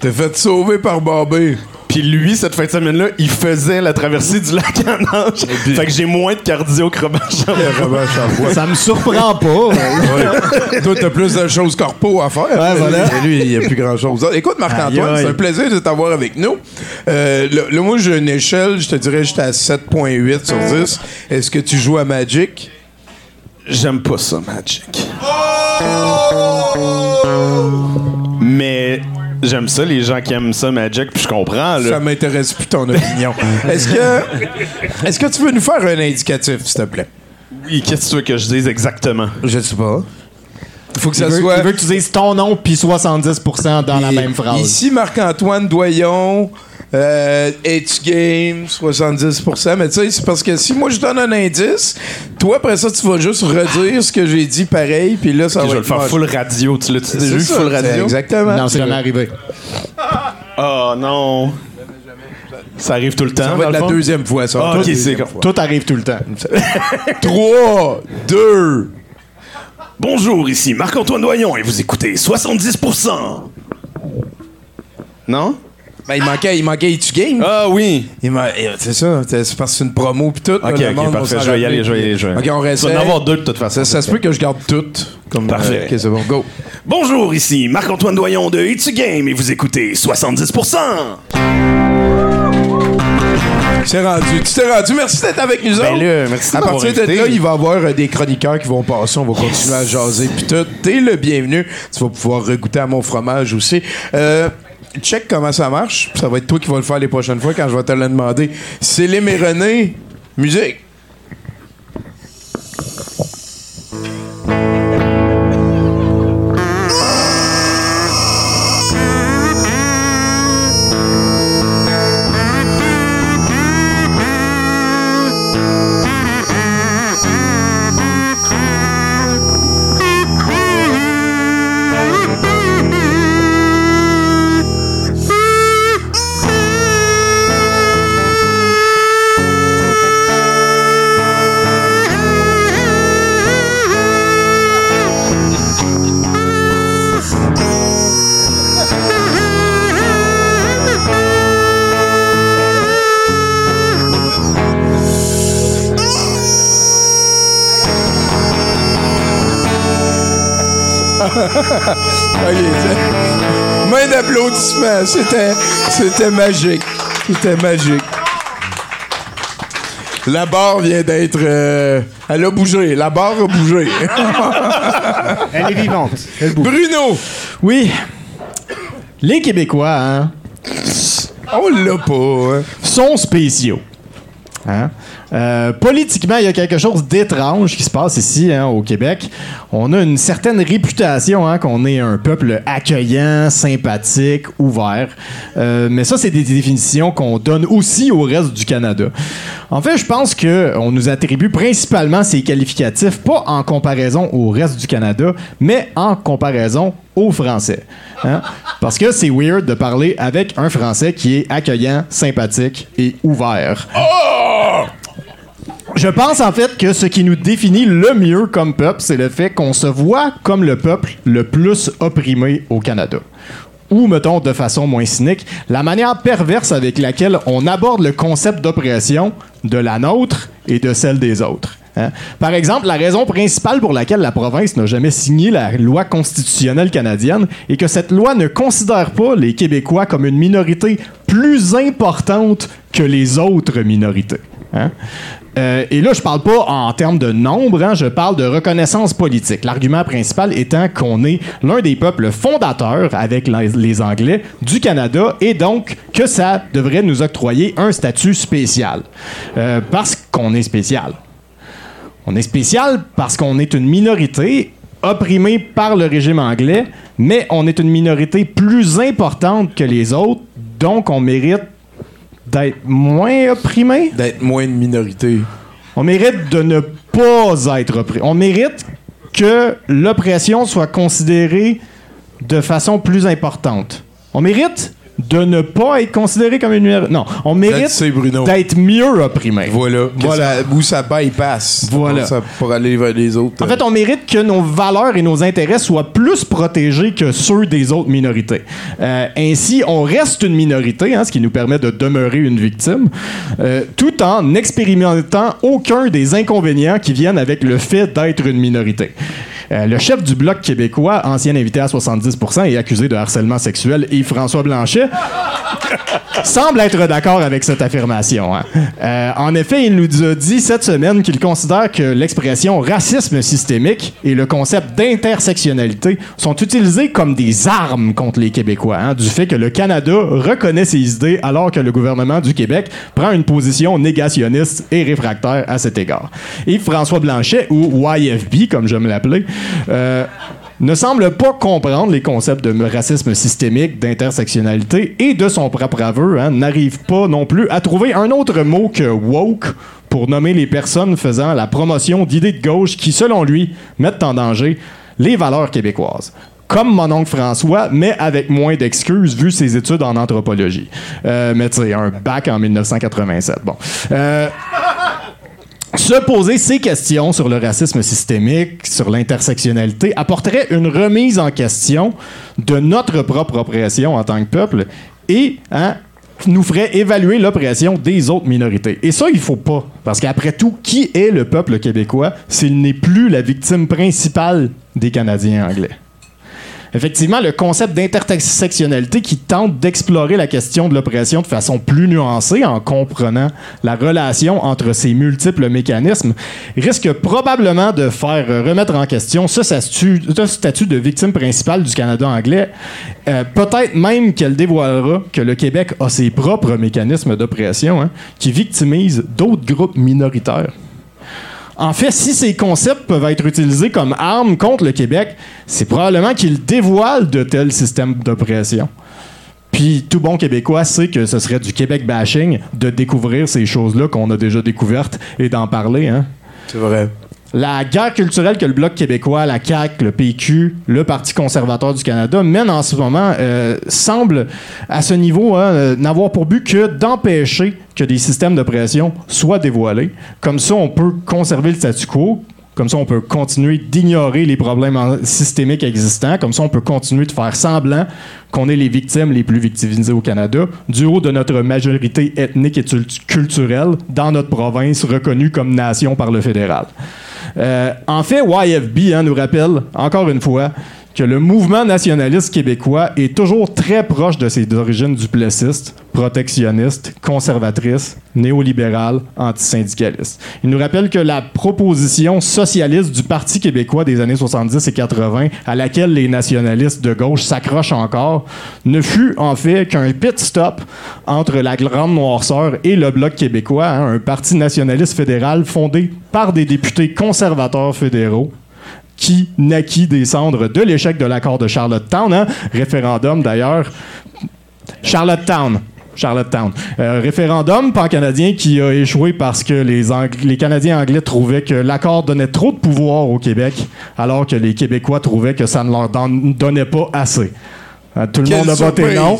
T'es fait sauver par Bobby. Puis lui, cette fin de semaine-là, il faisait la traversée du lac en nage. Fait que j'ai moins de cardio que Robert Charlebois. Ça me surprend pas. Ouais. Toi, t'as plus de choses corpo à faire. Ouais, voilà. Mais lui, il n'y a plus grand-chose. Écoute, Marc-Antoine, c'est un plaisir de t'avoir avec nous. Euh, là, là, moi, j'ai une échelle, je te dirais, j'étais à 7.8 sur 10. Est-ce que tu joues à Magic? J'aime pas ça, Magic. Mais j'aime ça, les gens qui aiment ça, Magic, puis je comprends, là. Ça m'intéresse plus ton opinion. Est-ce que, est-ce que tu veux nous faire un indicatif, s'il te plaît? Oui, qu'est-ce que tu veux que je dise exactement? Je sais pas. Il faut que Il ça veut, soit. il veut que tu dises ton nom puis 70% dans la même phrase. Ici, Marc-Antoine Doyon, euh, H Game, 70%. Mais tu sais, c'est parce que si moi je donne un indice, toi, après ça, tu vas juste redire ce que j'ai dit pareil, puis là, ça va je vais le faire moche. full radio. Tu l'as-tu C'est déjà vu full radio? Exactement. Non, c'est jamais arrivé. Oh non. Ça arrive tout le temps. Ça va être la fond? deuxième fois, ça. Ah, Toi, ok, c'est deuxième fois. Tout arrive tout le temps. 3, 2, Bonjour, ici Marc-Antoine Doyon et vous écoutez 70%. Non? Ben, il manquait, il manquait It's Game. Ah oui. Eh, C'est ça, c'est parce que c'est une promo pis tout. Ok, là, le ok, monde va parfait. s'en Je vais y aller, je vais y aller. je vais y aller. Ok, on Tu reste. vas en avoir deux de toute façon. Ça, ça se peut que je garde toutes. Comme, Parfait. ok, c'est bon, go. Bonjour, ici Marc-Antoine Doyon de It's Game et vous écoutez 70%. C'est rendu. Tu t'es rendu. Merci d'être avec nous Ben autres. là, merci À partir de là, il va y avoir euh, des chroniqueurs qui vont passer. On va continuer à jaser. Puis tout. T'es le bienvenu. Tu vas pouvoir regoûter à mon fromage aussi. Euh, check comment ça marche. Ça va être toi qui vas le faire les prochaines fois quand je vais te le demander. Céline et René, musique. Ok, Main d'applaudissement. C'était, c'était magique. C'était magique. La barre vient d'être. euh, elle a bougé. La barre a bougé. Elle est vivante. Elle bouge. Bruno, Oui. Les Québécois, hein, on l'a pas. hein. sont spéciaux. Hein? Euh, politiquement, il y a quelque chose d'étrange qui se passe ici hein, au Québec. On a une certaine réputation hein, qu'on est un peuple accueillant, sympathique, ouvert. Euh, mais ça, c'est des définitions qu'on donne aussi au reste du Canada. En fait, je pense que on nous attribue principalement ces qualificatifs, pas en comparaison au reste du Canada, mais en comparaison aux Français. hein. Parce que c'est weird de parler avec un Français qui est accueillant, sympathique et ouvert. Je pense en fait que ce qui nous définit le mieux comme peuple, c'est le fait qu'on se voit comme le peuple le plus opprimé au Canada. Ou, mettons de façon moins cynique, la manière perverse avec laquelle on aborde le concept d'oppression de la nôtre et de celle des autres. hein. Par exemple, la raison principale pour laquelle la province n'a jamais signé la loi constitutionnelle canadienne est que cette loi ne considère pas les Québécois comme une minorité plus importante que les autres minorités. hein. Euh, et là, je parle pas en termes de nombre, hein, je parle de reconnaissance politique. L'argument principal étant qu'on est l'un des peuples fondateurs, avec les Anglais, du Canada, et donc que ça devrait nous octroyer un statut spécial. Euh, parce qu'on est spécial. On est spécial parce qu'on est une minorité opprimée par le régime anglais, mais on est une minorité plus importante que les autres, donc on mérite d'être moins opprimé. D'être moins une minorité. On mérite de ne pas être opprimé. On mérite que l'oppression soit considérée de façon plus importante. On mérite de ne pas être considéré comme une minorité. Non, on mérite d'être mieux opprimé. Voilà. Voilà. Où ça bypass. Voilà. Ça, pour aller vers les autres. En fait, on mérite que nos valeurs et nos intérêts soient plus protégés que ceux des autres minorités. Euh, ainsi, on reste une minorité, hein, ce qui nous permet de demeurer une victime, euh, tout en n'expérimentant aucun des inconvénients qui viennent avec le fait d'être une minorité. Euh, le chef du Bloc québécois, ancien invité à 70% et accusé de harcèlement sexuel, Yves-François Blanchet, semble être d'accord avec cette affirmation. hein. Euh, en effet, il nous a dit cette semaine qu'il considère que l'expression racisme systémique et le concept d'intersectionnalité sont utilisés comme des armes contre les Québécois, hein, du fait que le Canada reconnaît ces idées alors que le gouvernement du Québec prend une position négationniste et réfractaire à cet égard. Yves-François Blanchet, ou YFB comme j'aime l'appeler, euh, ne semble pas comprendre les concepts de racisme systémique, d'intersectionnalité et de son propre aveu, hein, n'arrive pas non plus à trouver un autre mot que woke pour nommer les personnes faisant la promotion d'idées de gauche qui, selon lui, mettent en danger les valeurs québécoises. Comme mon oncle François, mais avec moins d'excuses vu ses études en anthropologie. Euh, mais tu sais, un bac en 1987. Bon. Euh, se poser ces questions sur le racisme systémique, sur l'intersectionnalité, apporterait une remise en question de notre propre oppression en tant que peuple et hein, nous ferait évaluer l'oppression des autres minorités. Et ça, il faut pas. Parce qu'après tout, qui est le peuple québécois s'il n'est plus la victime principale des Canadiens anglais? Effectivement, le concept d'intersectionnalité qui tente d'explorer la question de l'oppression de façon plus nuancée en comprenant la relation entre ces multiples mécanismes risque probablement de faire remettre en question ce statut, de victime principale du Canada anglais. Euh, Peut-être même qu'elle dévoilera que le Québec a ses propres mécanismes d'oppression hein, qui victimisent d'autres groupes minoritaires. En fait, si ces concepts peuvent être utilisés comme armes contre le Québec, c'est probablement qu'ils dévoilent de tels systèmes d'oppression. Puis tout bon Québécois sait que ce serait du Québec bashing de découvrir ces choses-là qu'on a déjà découvertes et d'en parler. Hein. C'est vrai. La guerre culturelle que le Bloc québécois, la CAQ, le PQ, le Parti conservateur du Canada mènent en ce moment euh, semble, à ce niveau, hein, euh, n'avoir pour but que d'empêcher que des systèmes de pression soient dévoilés. Comme ça, on peut conserver le statu quo. Comme ça, on peut continuer d'ignorer les problèmes systémiques existants. Comme ça, on peut continuer de faire semblant qu'on est les victimes les plus victimisées au Canada, du haut de notre majorité ethnique et culturelle dans notre province reconnue comme nation par le fédéral. Euh, en fait, YFB hein, nous rappelle, encore une fois, que le mouvement nationaliste québécois est toujours très proche de ses origines duplessistes, protectionnistes, conservatrices, néolibérales, antisyndicalistes. Il nous rappelle que la proposition socialiste du Parti québécois des années 70 et 80, à laquelle les nationalistes de gauche s'accrochent encore, ne fut en fait qu'un pit stop entre la Grande Noirceur et le Bloc québécois, hein, un parti nationaliste fédéral fondé par des députés conservateurs fédéraux qui naquit des cendres de l'échec de l'accord de Charlottetown, hein, référendum d'ailleurs. Charlottetown. Charlottetown. Euh, référendum pan-canadien qui a échoué parce que les, Ang- les Canadiens anglais trouvaient que l'accord donnait trop de pouvoir au Québec, alors que les Québécois trouvaient que ça ne leur don- donnait pas assez. Hein, tout le monde a voté non.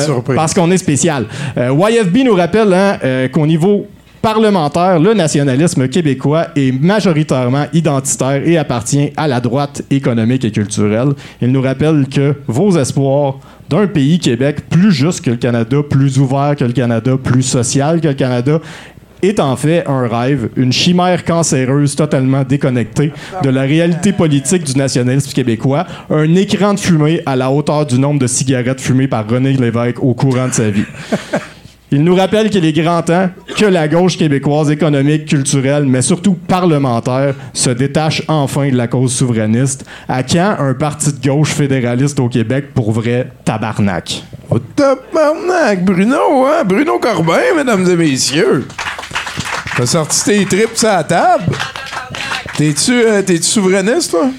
Surprise. parce qu'on est spécial. Euh, YFB nous rappelle hein, euh, qu'au niveau parlementaire, le nationalisme québécois est majoritairement identitaire et appartient à la droite économique et culturelle. Il nous rappelle que vos espoirs d'un pays Québec plus juste que le Canada, plus ouvert que le Canada, plus social que le Canada, est en fait un rêve, une chimère cancéreuse totalement déconnectée de la réalité politique du nationalisme québécois, un écran de fumée à la hauteur du nombre de cigarettes fumées par René Lévesque au courant de sa vie. Il nous rappelle qu'il est grand temps que la gauche québécoise économique, culturelle, mais surtout parlementaire, se détache enfin de la cause souverainiste. À quand un parti de gauche fédéraliste au Québec pour vrai tabarnak? Oh, tabarnak, Bruno, hein? Bruno Corbin, mesdames et messieurs. T'as sorti tes tripes à la table? T'es-tu euh, t'es-tu souverainiste, toi?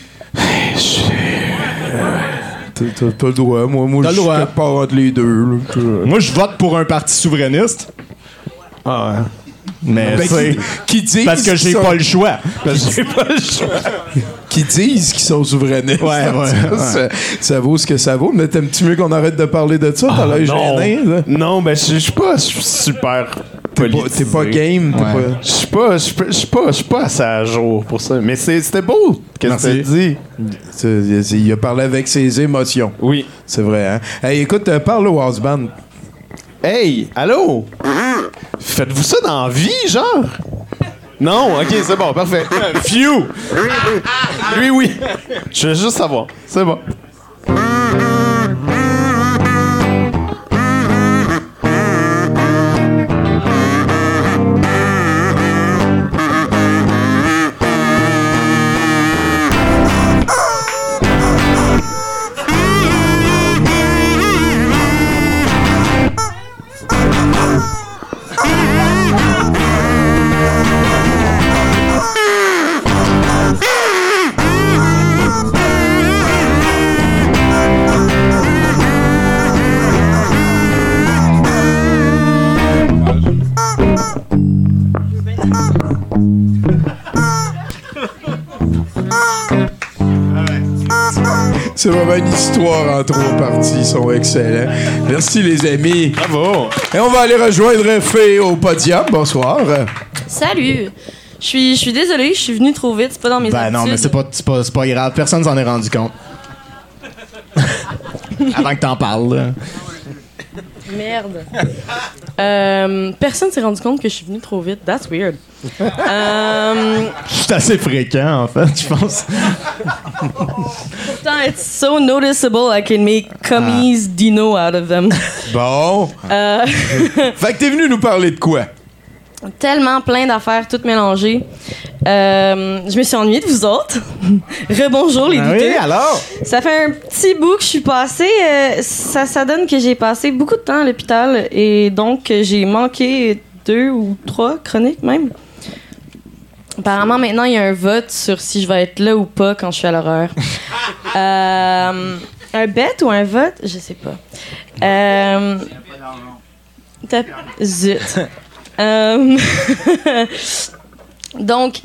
T'as- le droit. Moi, moi je le suis part entre les deux. là. Moi, je vote pour un parti souverainiste. Ah, Mais Ben, c'est qui, qui disent parce que j'ai sont- pas le choix. Parce que j'ai pas le choix. qui disent qu'ils sont souverainistes. Ouais, ouais, ça, ouais. ça- ça vaut ce que ça vaut. Mais t'aimes-tu mieux qu'on arrête de parler de ça? T'as l'air non. gêné, là? Non, ben, je je suis pas super T'es pas, t'es pas game. t'es Ouais. pas- Je suis pas, je suis pas- assez à jour pour ça. Mais c'est- c'était beau. Qu'est-ce que tu dit? Il a parlé avec ses émotions. Oui. C'est vrai, hein? Hey, écoute, euh, parle au house band. Hey, allô? Faites-vous ça dans la vie, genre? Non, ok, c'est bon, parfait. Phew! Oui, oui. Je veux juste savoir. C'est bon. Une histoire en trois parties. Ils sont excellents. Merci, les amis. Bravo! Et on va aller rejoindre Fée au podium. Bonsoir. Salut! Je suis, je suis désolée, je suis venue trop vite, c'est pas dans mes Ben habitudes. non, mais c'est pas, c'est pas, c'est pas grave. Personne s'en est rendu compte. Avant que t'en parles. là. Merde. Euh, personne s'est rendu compte que je suis venue trop vite. That's weird. Euh, C'est assez fréquent, en fait, je pense. pourtant, it's so noticeable I can make commies dino out of them. Bon. Euh, Fait que t'es venu nous parler de quoi? Tellement plein d'affaires toutes mélangées. Euh, je me suis ennuyée de vous autres. Rebonjour les Ah douteux. oui, alors? Ça fait un petit bout que je suis passée. euh, ça, ça donne que j'ai passé beaucoup de temps à l'hôpital et donc j'ai manqué deux ou trois chroniques même. Apparemment, maintenant, il y a un vote sur si je vais être là ou pas quand je suis à l'horreur. Euh, un bet ou un vote? Je sais pas. Euh, t'as- Zut. Euh, Donc,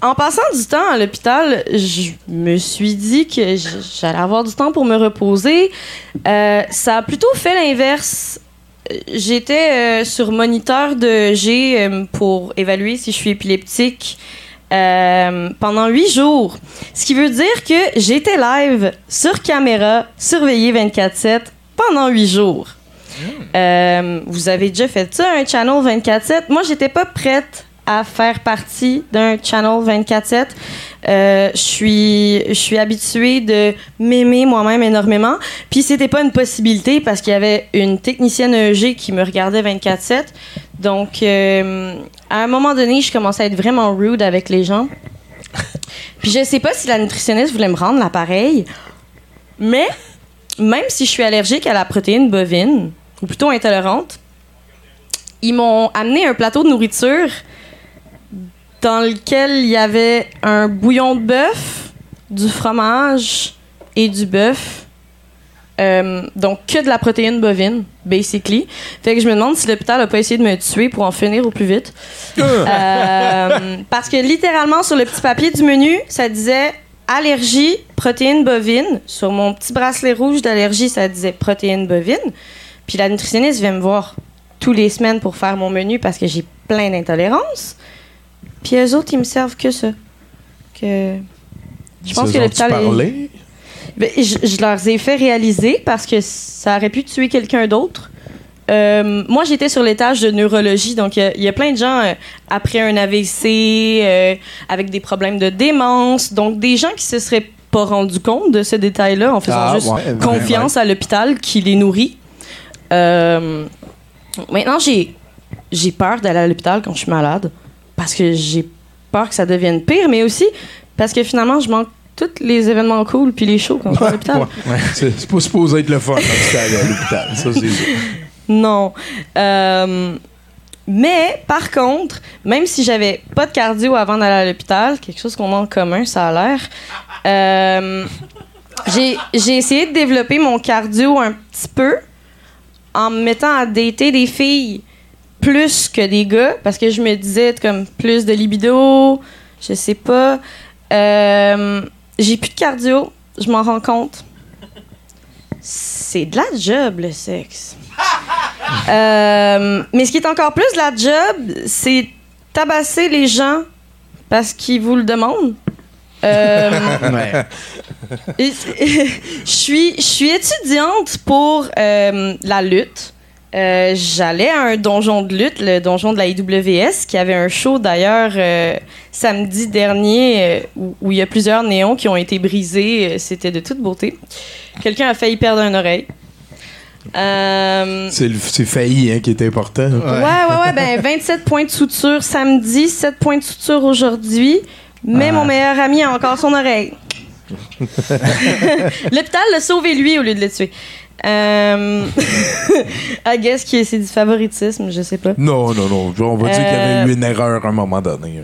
en passant du temps à l'hôpital, je me suis dit que j'allais avoir du temps pour me reposer. Euh, ça a plutôt fait l'inverse. J'étais euh, sur moniteur de G pour évaluer si je suis épileptique pendant huit jours. Ce qui veut dire que j'étais live sur caméra, surveillé 24-7 pendant huit jours. Euh, vous avez déjà fait ça, un channel 24-7. Moi, j'étais pas prête à faire partie d'un channel 24-7. Euh, Je suis, habituée de m'aimer moi-même énormément. Puis c'était pas une possibilité parce qu'il y avait une technicienne EG qui me regardait 24-7. Donc, euh, à un moment donné, je commençais à être vraiment rude avec les gens. Puis je sais pas si la nutritionniste voulait me rendre l'appareil, mais même si je suis allergique à la protéine bovine, ou plutôt intolérante, ils m'ont amené un plateau de nourriture dans lequel il y avait un bouillon de bœuf, du fromage et du bœuf. Euh, donc, que de la protéine bovine, basically. Fait que je me demande si l'hôpital a pas essayé de me tuer pour en finir au plus vite. Euh, parce que littéralement, sur le petit papier du menu, ça disait allergie, protéine bovine. Sur mon petit bracelet rouge d'allergie, ça disait protéine bovine. Puis la nutritionniste vient me voir tous les semaines pour faire mon menu parce que j'ai plein d'intolérances. Puis eux autres, ils me servent que ça. Que... Je pense que l'hôpital est- ben, je, je leur ai fait réaliser parce que ça aurait pu tuer quelqu'un d'autre. Euh, moi, j'étais sur l'étage de neurologie, donc il y a- il y, a plein de gens euh, après un AVC, euh, avec des problèmes de démence, donc des gens qui se seraient pas rendus compte de ce détail-là en faisant Ah, juste ouais, confiance à l'hôpital qui les nourrit. Euh, maintenant, j'ai j'ai peur d'aller à l'hôpital quand je suis malade parce que j'ai peur que ça devienne pire, mais aussi parce que finalement, je manque tous les événements cool puis les shows quand je suis à l'hôpital. Ouais. C'est c'est pas supposé être le fun quand tu à l'hôpital. Ça, c'est sûr. Non. Euh, mais par contre, même si j'avais pas de cardio avant d'aller à l'hôpital, quelque chose qu'on a en commun, ça a l'air, euh, j'ai j'ai essayé de développer mon cardio un petit peu en me mettant à dater des filles plus que des gars, parce que je me disais comme plus de libido, je sais pas. Euh, j'ai plus de cardio, je m'en rends compte. C'est de la job, le sexe. Euh, mais ce qui est encore plus de la job, c'est tabasser les gens parce qu'ils vous le demandent. Euh, Ouais. Je suis, je suis étudiante pour euh, la lutte. Euh, J'allais à un donjon de lutte, le donjon de la IWS, qui avait un show d'ailleurs euh, samedi dernier euh, où, où il y a plusieurs néons qui ont été brisés. C'était de toute beauté. Quelqu'un a failli perdre une oreille. Euh, c'est failli hein, qui est important. Ouais, ouais, ouais. Ben, 27 points de suture samedi, 7 points de suture aujourd'hui. Mais Ah. mon meilleur ami a encore son oreille. L'hôpital l'a sauvé lui au lieu de le tuer. Euh... I guess que c'est du favoritisme, je sais pas. Non, non, non. On va dire qu'il y Euh, avait eu une erreur à un moment donné.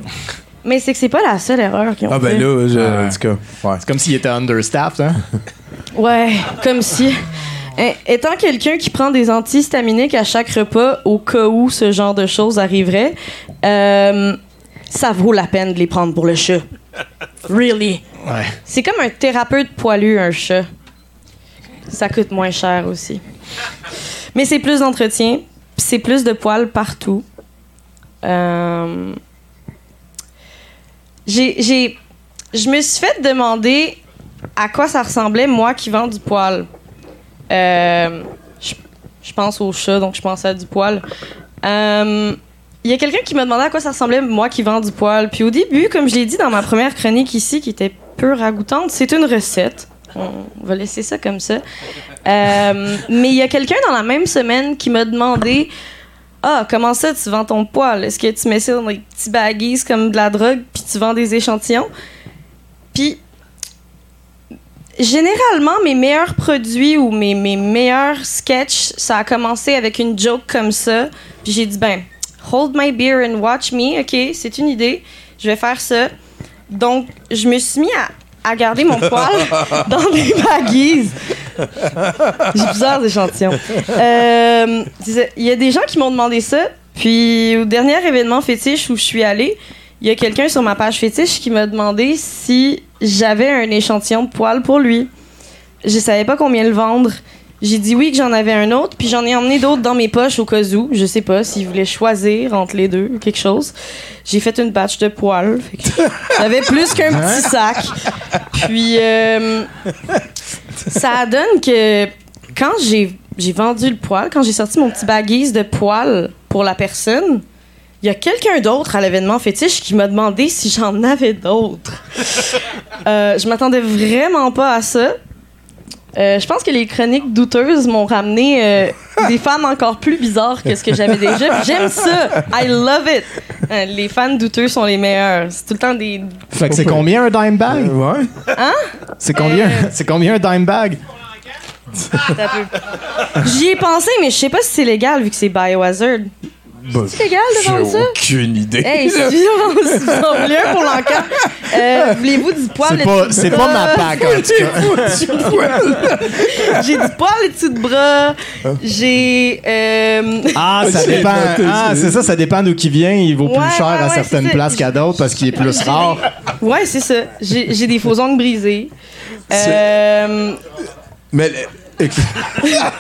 Mais c'est que c'est pas la seule erreur qu'ils ont Ah, ben fait. là, je- Ouais. en tout cas, ouais. C'est comme s'il était understaffed, hein? Ouais, comme si. Eh, Étant quelqu'un qui prend des antihistaminiques à chaque repas au cas où ce genre de choses arriverait, euh, ça vaut la peine de les prendre pour le chat. Really? Ouais. C'est comme un thérapeute poilu, un chat. Ça coûte moins cher aussi. Mais c'est plus d'entretien, c'est plus de poils partout. Euh, j'ai, je me suis fait demander à quoi ça ressemblait, moi qui vends du poil. Euh, je, pense au chat, donc je pense à du poil. Euh, Il y a quelqu'un qui m'a demandé à quoi ça ressemblait, moi qui vends du poil. Puis au début, comme je l'ai dit dans ma première chronique ici, qui était peu ragoûtante, c'est une recette. On va laisser ça comme ça. Euh, mais il y a quelqu'un dans la même semaine qui m'a demandé Ah, comment ça tu vends ton poil? Est-ce que tu mets ça dans des petits baggies comme de la drogue, puis tu vends des échantillons Puis généralement, mes meilleurs produits ou mes, mes meilleurs sketchs, ça a commencé avec une joke comme ça. Puis j'ai dit, ben, hold my beer and watch me. OK, c'est une idée. Je vais faire ça. Donc, je me suis mis à, à garder mon poil dans des baggies. J'ai plusieurs échantillons. Euh. Il y a des gens qui m'ont demandé ça. Puis, au dernier événement fétiche où je suis allée, il y a quelqu'un sur ma page fétiche qui m'a demandé si j'avais un échantillon de poils pour lui. Je savais pas combien le vendre. J'ai dit oui que j'en avais un autre, puis j'en ai emmené d'autres dans mes poches au cas où. Je sais pas s'il voulait choisir entre les deux ou quelque chose. J'ai fait une patch de poils. J'avais plus qu'un petit sac. Puis euh, ça donne que quand j'ai j'ai vendu le poil, quand j'ai sorti mon petit baguise de poils pour la personne, il y a quelqu'un d'autre à l'événement fétiche qui m'a demandé si j'en avais d'autres. Euh, je m'attendais vraiment pas à ça. Euh, je pense que les chroniques douteuses m'ont ramené euh, des fans encore plus bizarres que ce que j'avais déjà. J'aime ça. I love it. Euh, les fans douteux sont les meilleurs. C'est tout le temps des. Fait que c'est combien un dime bag? Ouais. Hein? C'est combien, Euh. c'est combien un dime bag? J'y ai pensé, mais je sais pas si c'est légal vu que c'est Biohazard. C'est légal de vendre ça? aucune idée. Hey, si vous si vous en voulez un pour l'encan, euh, voulez-vous du poil C'est pas, de ma pack, en tout cas. J'ai du poil le dessous de bras. J'ai. euh, Ah, ça dépend. Ah, c'est ça, ça dépend d'où qui vient. Il vaut plus Ouais, cher ouais, à certaines places qu'à d'autres parce qu'il est plus rare. Ouais, c'est ça. J'ai j'ai des faux ongles brisés. Euh, Mais.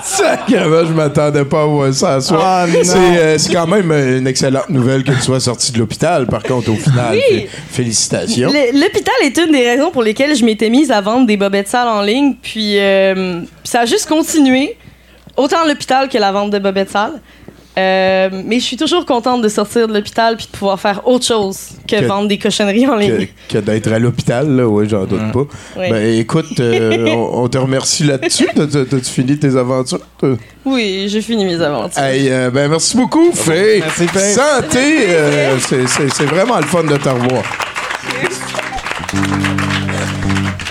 Sacrément, je m'attendais pas à voir ça à soi. Ah, c'est, euh, c'est quand même euh, une excellente nouvelle que tu sois sorti de l'hôpital, par contre, au final. Oui. Félicitations. le- L'hôpital est une des raisons pour lesquelles je m'étais mise à vendre des bobettes sales en ligne. Puis euh, ça a juste continué. Autant l'hôpital que la vente de bobettes sales. Euh, mais je suis toujours contente de sortir de l'hôpital puis de pouvoir faire autre chose que, Que- vendre des cochonneries en ligne. Que, que d'être à l'hôpital, là, ouais, j'en doute pas. Oui. Ben, écoute, euh, on, on te remercie là-dessus. T'as- t'as- T'as-tu fini tes aventures? Oui, j'ai fini mes aventures. Hey, euh, ben, merci beaucoup, Faye. Merci, Faye. Santé, euh, c'est- c'est c'est vraiment le fun de te revoir.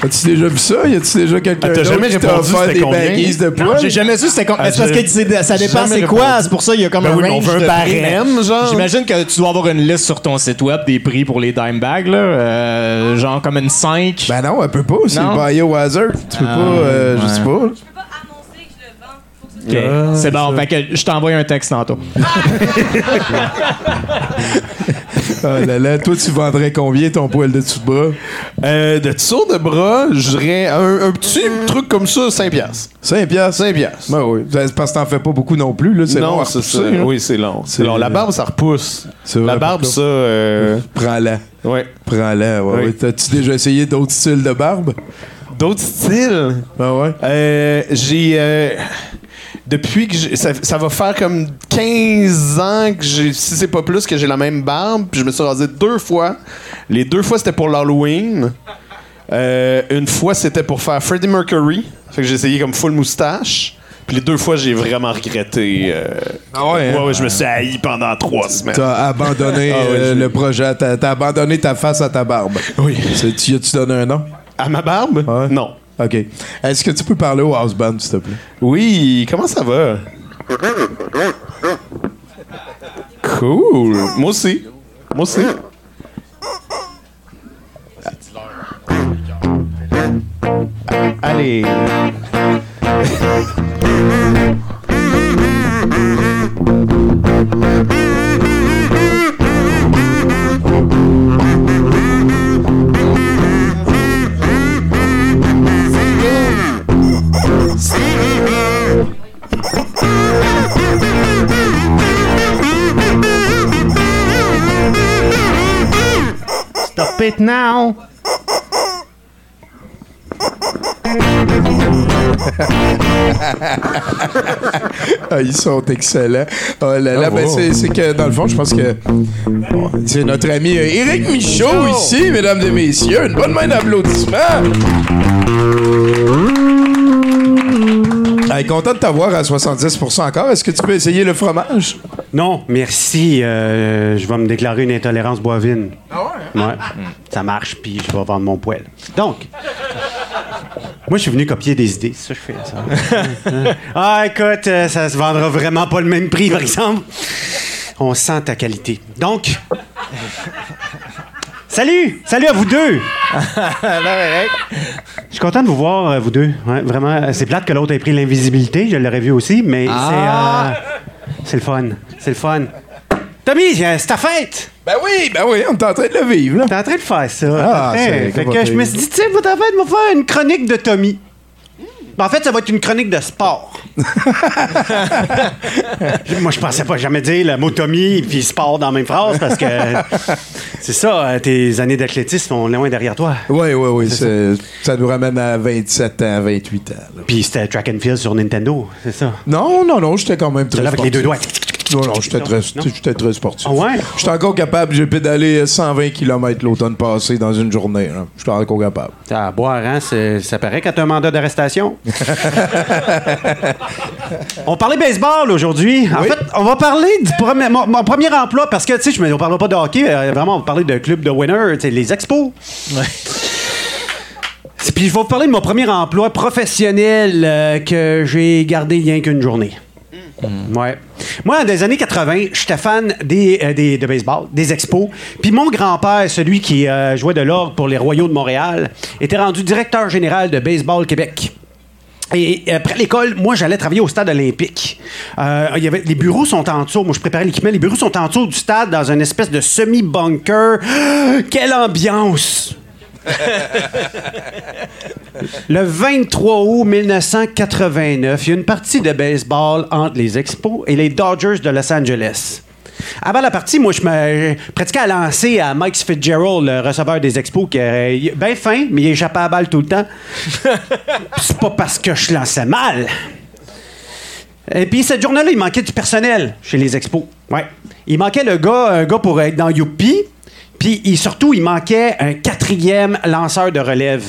As-tu déjà vu ça? Y a-tu déjà quelqu'un Ah, t'as jamais qui t'a répondu offert c'était des combien? baguises de poil? j'ai jamais su c'était com- Ah, c'est parce que ça dépend c'est quoi. C'est pour ça qu'il y a comme Ben un oui, on veut un de prix, barème, genre. J'imagine que tu dois avoir une liste sur ton site web des prix pour les dime bags, là. euh, genre comme une 5. Ben non, elle peut pas. C'est biohazard. Tu peux Ah, pas, euh, je ouais. sais pas. peux pas annoncer que je le vends. Ok, Ah, c'est bon. Fait que je t'envoie un texte tantôt. Ah là là, toi, tu vendrais combien ton poil de dessous de bras? Euh, de tour de bras, je dirais un, un petit truc comme ça, 5 piastres. 5 piastres? 5 piastres. Ben oui. C'est parce que t'en fais pas beaucoup non plus. Là. C'est long c'est ça. là. Oui, c'est long. C'est long. La barbe, ça repousse. C'est vrai, La barbe, ça. euh, Prends-la. ouais. Prends-la. Ouais, Oui. ouais. T'as-tu déjà essayé d'autres styles de barbe? D'autres styles? Ben ouais. Euh, j'ai. Depuis que j'ai- ça, ça va faire comme 15 ans que j'ai, si c'est pas plus, que j'ai la même barbe. Puis je me suis rasé deux fois. Les deux fois, c'était pour l'Halloween. Euh, une fois, c'était pour faire Freddie Mercury. Fait que j'ai essayé comme full moustache. Puis les deux fois, j'ai vraiment regretté. euh, Ah ouais, hein? ouais, ouais, je me suis haï pendant trois semaines. T'as abandonné Ah ouais, euh, le projet. T'as, t'as abandonné ta face à ta barbe. Oui. C'est- Tu as-tu donné un nom? À ma barbe? Ouais. Non. OK. Est-ce que tu peux parler au house band, s'il te plaît? Oui, comment ça va? Cool. Moi aussi. Moi aussi. Allez. it now! Ah, ils sont excellents. Oh là là, ben, c'est, c'est que dans le fond, je pense que bon, c'est notre ami euh, Éric Michaud ici, mesdames et messieurs. Une bonne main d'applaudissements. Ah, content de t'avoir à 70 encore. Est-ce que tu peux essayer le fromage? Non, merci. euh, je vais me déclarer une intolérance bovine. Ah ouais? Ouais. Ça marche, puis je vais vendre mon poêle. Donc, moi, je suis venu copier des idées. C'est ça que je fais, ça. ah, écoute, euh, ça se vendra vraiment pas le même prix, par exemple. On sent ta qualité. Donc, salut! Salut à vous deux! Je suis content de vous voir, euh, vous deux. Ouais, vraiment, euh, c'est plate que l'autre ait pris l'invisibilité. Je l'aurais vu aussi, mais c'est... euh, c'est le fun. C'est le fun. Tommy, c'est ta fête! Ben oui, ben oui, on est en train de le vivre. Là. T'es en train de faire ça. Ah, Fait que je me suis dit, tu sais, votre fête, on va faire une chronique de Tommy. Ben, en fait, ça va être une chronique de sport. Moi, je pensais pas jamais dire le mot Tommy puis sport dans la même phrase parce que c'est ça, euh, tes années d'athlétisme sont loin derrière toi. Oui, oui, oui. c'est- Ça nous ramène à 27 ans, 28 ans. Puis c'était track and field sur Nintendo, c'est ça? Non, non, non, j'étais quand même très Là, avec les deux doigts. Non, non, j'étais très, j'étais très sportif. Ah ouais? J'étais encore capable, j'ai pédalé 120 km l'automne passé dans une journée. là. J'étais encore capable. À boire, hein? Ça paraît quand t'as un mandat d'arrestation. on parlait baseball aujourd'hui. En Oui. fait, on va parler du premier, mon, mon premier emploi parce que, tu sais, je me- on parlera pas de hockey, euh, vraiment, on va parler de club de winner, tu sais, les expos. Puis je vais vous parler de mon premier emploi professionnel euh, que j'ai gardé rien qu'une journée. Ouais. Moi, dans les années 80, j'étais fan des, euh, des- de baseball, des expos. Puis mon grand-père, celui qui euh, jouait de l'orgue pour les Royaux de Montréal, était rendu directeur général de Baseball Québec. Et après l'école, moi, j'allais travailler au stade olympique. Euh, il y avait, les bureaux sont en dessous. Moi, je préparais l'équipement. Les bureaux sont en dessous du stade, dans une espèce de semi-bunker. Quelle ambiance! Le 23 août 1989, il y a une partie de baseball entre les Expos et les Dodgers de Los Angeles. Avant la partie, moi, je me pratiquais à lancer à Mike Fitzgerald, le receveur des Expos, qui est bien fin, mais il échappait à la balle tout le temps. C'est pas parce que je lançais mal. Et puis cette journée-là, il manquait du personnel chez les Expos. Ouais. Il manquait le gars, un gars pour être dans Youpi. Puis il- surtout, il manquait un quatrième lanceur de relève.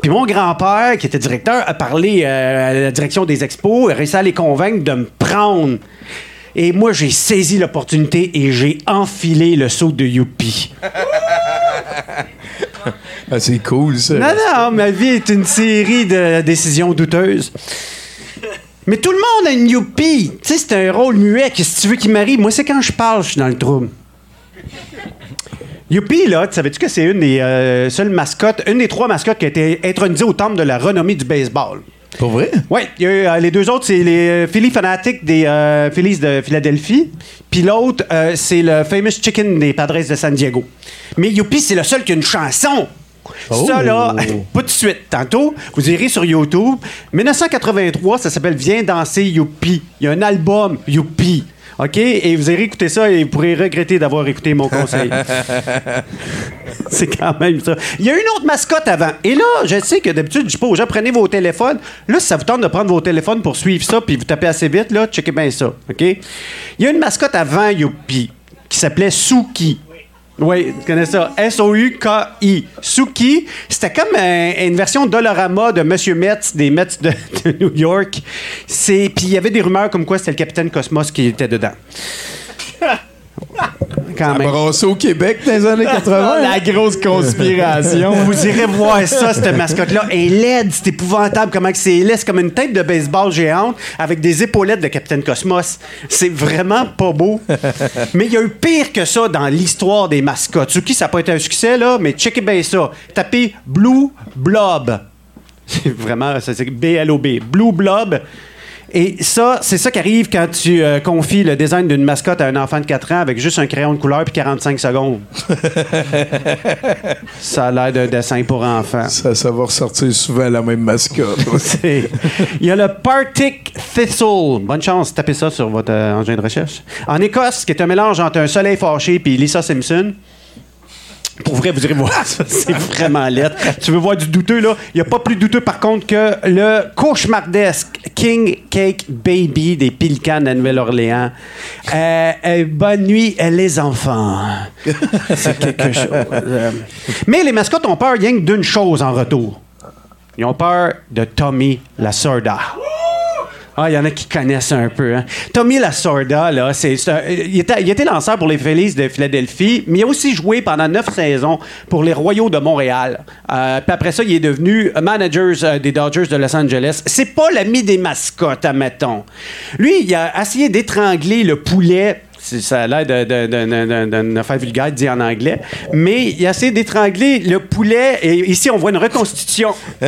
Puis mon grand-père, qui était directeur, a parlé euh, à la direction des expos, a réussi à les convaincre de me prendre. Et moi, j'ai saisi l'opportunité et j'ai enfilé le saut de Youpi. Ah, c'est cool, ça. Non, non, ma vie est une série de décisions douteuses. Mais tout le monde a une Youpi. Tu sais, c'est un rôle muet. Qu'est-ce que tu veux qu'il m'arrive? Moi, c'est quand je parle, je suis dans le trouble. Youpi, là, tu savais-tu que c'est une des euh, seules mascottes, une des trois mascottes qui a été intronisée au temple de la renommée du baseball? Pour vrai? Oui, les deux autres, c'est les euh, Philly Fanatics des euh, Phillies de Philadelphie. Puis l'autre, euh, c'est le Famous Chicken des Padres de San Diego. Mais Youpi, c'est le seul qui a une chanson. Ça, là, pas de suite. Tantôt, vous irez sur YouTube. 1983, ça s'appelle Viens danser Youpi. Il y a un album Youpi. OK? Et vous irez écouter ça et vous pourrez regretter d'avoir écouté mon conseil. C'est quand même ça. Il y a une autre mascotte avant. Et là, je sais que d'habitude, je dis pas aux gens, prenez vos téléphones. Là, si ça vous tente de prendre vos téléphones pour suivre ça, puis vous tapez assez vite, là, checkez bien ça. OK? Il y a une mascotte avant Youpi qui s'appelait Suki. Oui, tu connais ça. S-O-U-K-I. Suki, c'était comme un- une version Dolorama de Monsieur Metz, des Mets de, New York. Puis il y avait des rumeurs comme quoi c'était le capitaine Cosmos qui était dedans. Quand Ça même. brassé au Québec dans les années 80. La grosse conspiration. Vous irez voir ça, cette mascotte-là. Elle est laide, c'est épouvantable comment que c'est laid. C'est comme une tête de baseball géante avec des épaulettes de Capitaine Cosmos. C'est vraiment pas beau. mais il y a eu pire que ça dans l'histoire des mascottes. Sur qui ça n'a pas été un succès, là, mais checkez bien ça. Tapez Blue Blob. C'est vraiment, ça, c'est B-L-O-B. Blue Blob. Et ça, c'est ça qui arrive quand tu euh, confies le design d'une mascotte à un enfant de 4 ans avec juste un crayon de couleur puis 45 secondes. ça a l'air d'un dessin pour enfants. Ça, ça va ressortir souvent la même mascotte. Il y a le Partick Thistle. Bonne chance, tapez ça sur votre euh, engin de recherche. En Écosse, qui est un mélange entre un soleil fâché et Lisa Simpson. Pour vrai, vous irez voir ça, c'est vraiment lettre. Tu veux voir du douteux, là? Il n'y a pas plus douteux, par contre, que le cauchemardesque King Cake Baby des Pélicans de la Nouvelle-Orléans. Euh, euh, bonne nuit, euh, les enfants. C'est quelque chose. Euh, Mais les mascottes ont peur rien que d'une chose en retour. Ils ont peur de Tommy la Sorda. Ah, il y en a qui connaissent un peu. Hein. Tommy Lasorda, là, c'est, il, était, il était lanceur pour les Phillies de Philadelphie, mais il a aussi joué pendant neuf saisons pour les Royaux de Montréal. Euh, puis après ça, il est devenu manager euh, des Dodgers de Los Angeles. C'est pas l'ami des mascottes, admettons. Lui, il a essayé d'étrangler le poulet. Ça a l'air d'une affaire vulgaire dit en anglais. Mais il a essayé d'étrangler le poulet. Et ici, on voit une reconstitution.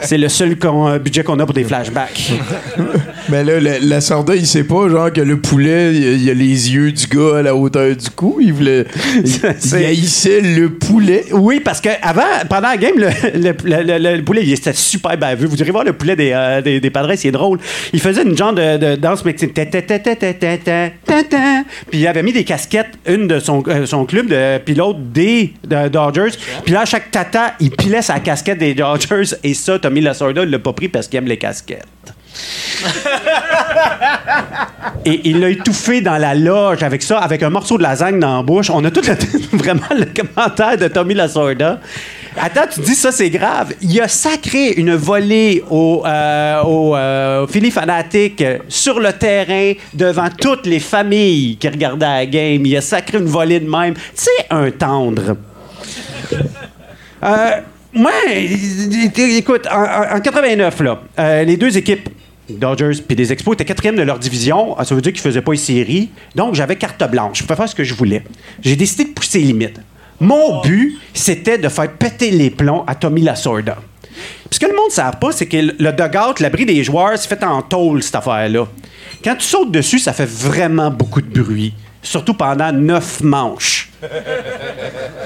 C'est le seul euh, budget qu'on a pour des flashbacks. Mais là, le, la Sarda, il sait pas, genre, que le poulet, il, a les yeux du gars à la hauteur du cou. Il voulait. Il, haïssait le poulet. Oui, parce que avant, pendant la game, le, le, le poulet, il était super baveux. Vous irez voir le poulet des, euh, des, des padres, c'est drôle. Il faisait une genre de, de danse mexicaine. Puis il avait mis des casquettes, une de son, euh, son club, de, puis l'autre des Dodgers. Puis là, à chaque tata, il pilait sa casquette des Dodgers. Et ça, Tommy Lasorda, il l'a pas pris parce qu'il aime les casquettes. Et il l'a étouffé dans la loge avec ça, avec un morceau de lasagne dans la bouche. On a tout le- vraiment le commentaire de Tommy Lasorda. Attends, tu dis ça, c'est grave. Il a sacré une volée au, euh, au euh, Philly Fanatic sur le terrain devant toutes les familles qui regardaient la game. Il a sacré une volée de même. Sais, un tendre. Euh, moi, écoute, en, en- en 89, là, euh, les deux équipes, Dodgers puis les Expos, étaient quatrièmes de leur division. Ah, Ça veut dire qu'ils faisaient pas les séries. Donc, j'avais carte blanche. Je pouvais faire ce que je voulais. J'ai décidé de pousser les limites. Mon but, c'était de faire péter les plombs à Tommy Lasorda. Ce que le monde ne sait pas, c'est que le dugout, l'abri des joueurs, c'est fait en tôle, cette affaire-là. Quand tu sautes dessus, ça fait vraiment beaucoup de bruit. Surtout pendant neuf manches.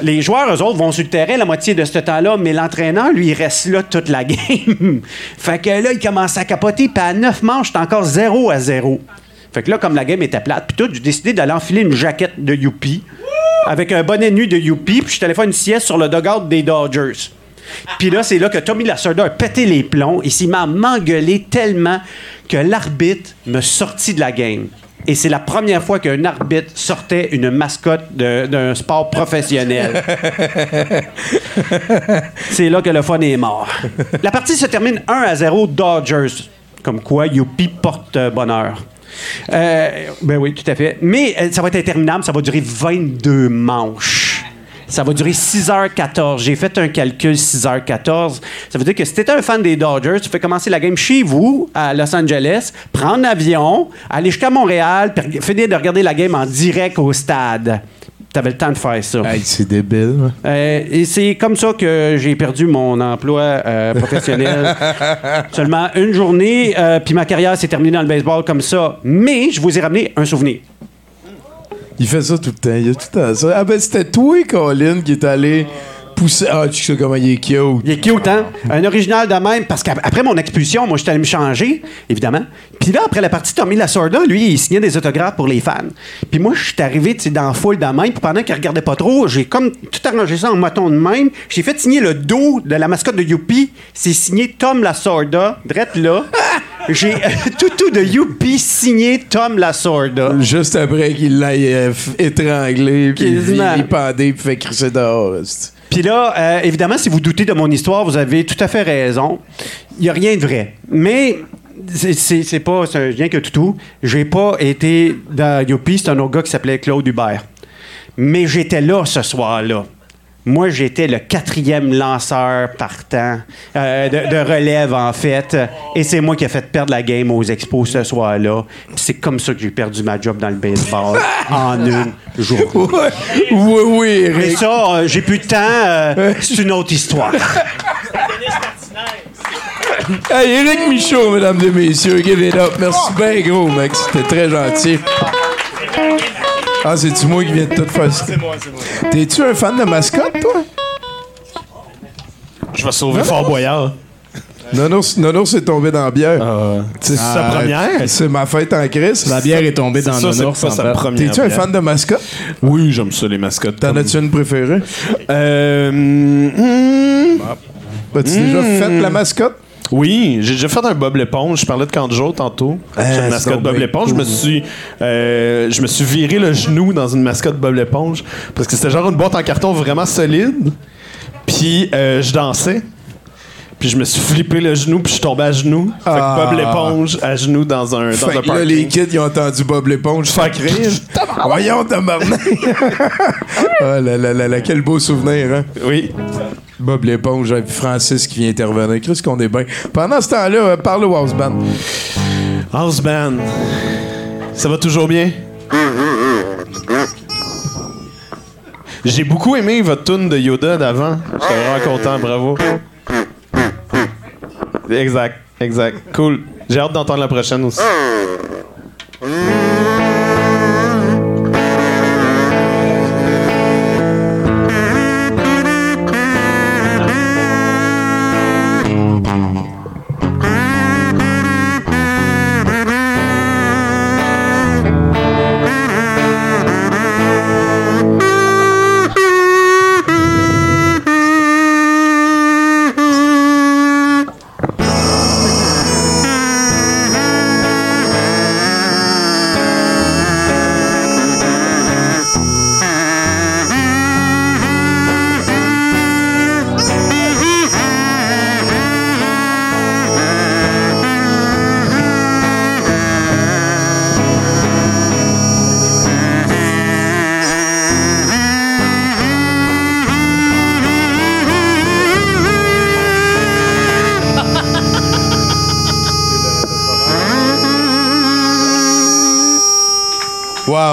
Les joueurs, eux autres, vont sur le terrain la moitié de ce temps-là, mais l'entraîneur, lui, reste là toute la game. fait que là, il commence à capoter, puis à neuf manches, c'est encore 0 à 0. Fait que là, comme la game était plate, puis tout, j'ai décidé d'aller enfiler une jaquette de Youpi avec un bonnet nuit de Youpi, puis je suis allé faire une sieste sur le dugout des Dodgers. Puis là, c'est là que Tommy Lasorda a pété les plombs et s'il m'a m'engueulé tellement que l'arbitre me sortit de la game. Et c'est la première fois qu'un arbitre sortait une mascotte d'un sport professionnel. c'est là que le fun est mort. La partie se termine 1 à 0 Dodgers. Comme quoi, Youpi porte euh, bonheur. Euh, ben oui, tout à fait. Mais euh, ça va être interminable, ça va durer 22 manches. Ça va durer 6h14. J'ai fait un calcul 6h14. Ça veut dire que si tu un fan des Dodgers, tu fais commencer la game chez vous, à Los Angeles, prendre l'avion, aller jusqu'à Montréal, puis finir de regarder la game en direct au stade. Tu avais le temps de faire ça. Hey, c'est débile. Euh, et c'est comme ça que j'ai perdu mon emploi euh, professionnel. Seulement une journée, euh, puis ma carrière s'est terminée dans le baseball comme ça. Mais je vous ai ramené un souvenir. Il fait ça tout le temps. Il y a tout le temps ça. Ah ben, c'était toi, Colin, qui est allé Ah, tu sais comment il est cute. Il est cute, hein? Un original de même, parce qu'après mon expulsion, moi, j'étais allé me changer, évidemment. Puis là, après la partie, Tommy Lasorda, lui, il signait des autographes pour les fans. Puis moi, je suis arrivé, tu sais, dans la foule de même, puis pendant qu'il regardait pas trop, j'ai comme tout arrangé ça en moton de même. J'ai fait signer le dos de la mascotte de Youpi. C'est signé Tom Lasorda, drette là. J'ai euh, tout, tout de Youpi signé Tom Lasorda. Juste après qu'il l'ait euh, étranglé, puis il pendé, puis fait crisser dehors. Puis là, euh, évidemment, si vous doutez de mon histoire, vous avez tout à fait raison. Il n'y a rien de vrai. Mais c'est- pas rien que tout. J'ai pas été dans Youpi, c'est un autre gars qui s'appelait Claude Hubert. Mais j'étais là ce soir-là. Moi, j'étais le quatrième lanceur partant euh, de, de relève, en fait. Et c'est moi qui ai fait perdre la game aux expos ce soir-là. C'est comme ça que j'ai perdu ma job dans le baseball en une journée. Oui, oui, Mais Eric. ça, euh, j'ai plus de temps. euh, c'est une autre histoire. Hey, Eric Michaud, mesdames et messieurs, give it up. Merci bien gros, mec. C'était très gentil. Ah, c'est-tu moi qui viens de tout faire ça? C'est moi, c'est moi. T'es-tu un fan de mascotte, toi? Je vais sauver Fort Boyard. Nonours, Nonours est tombé dans la bière. C'est Ah, sa première? C'est ma fête en crise. La bière est tombée dans le c'est sa première. T'es-tu un bière. fan de mascotte? Oui, j'aime ça, les mascottes. T'en comme- as-tu une préférée? Euh, hmm, As-tu déjà fait la mascotte? Oui, j'ai déjà fait un Bob l'éponge. Je parlais de Kanjo tantôt. Ah, J'ai une mascotte Bob l'éponge. Je me suis, euh, je me suis viré le genou dans une mascotte Bob l'éponge parce que c'était genre une boîte en carton vraiment solide. Puis euh, je dansais. Puis je me suis flippé le genou, puis je suis tombé à genoux. Fait Ah. que Bob l'éponge à genoux dans un, dans Fait un que là, les kids, ils ont entendu Bob l'éponge rire. Voyons, tabarnak! ah là là là là, quel beau souvenir, hein? Oui. Bob l'éponge et Francis qui vient intervenir. Qu'est-ce qu'on est bien. Pendant ce temps-là, euh, parle au house band. House band. Ça va toujours bien? J'ai beaucoup aimé votre tune de Yoda d'avant. J'étais vraiment content, bravo. Exact, exact. Cool. J'ai hâte d'entendre la prochaine aussi.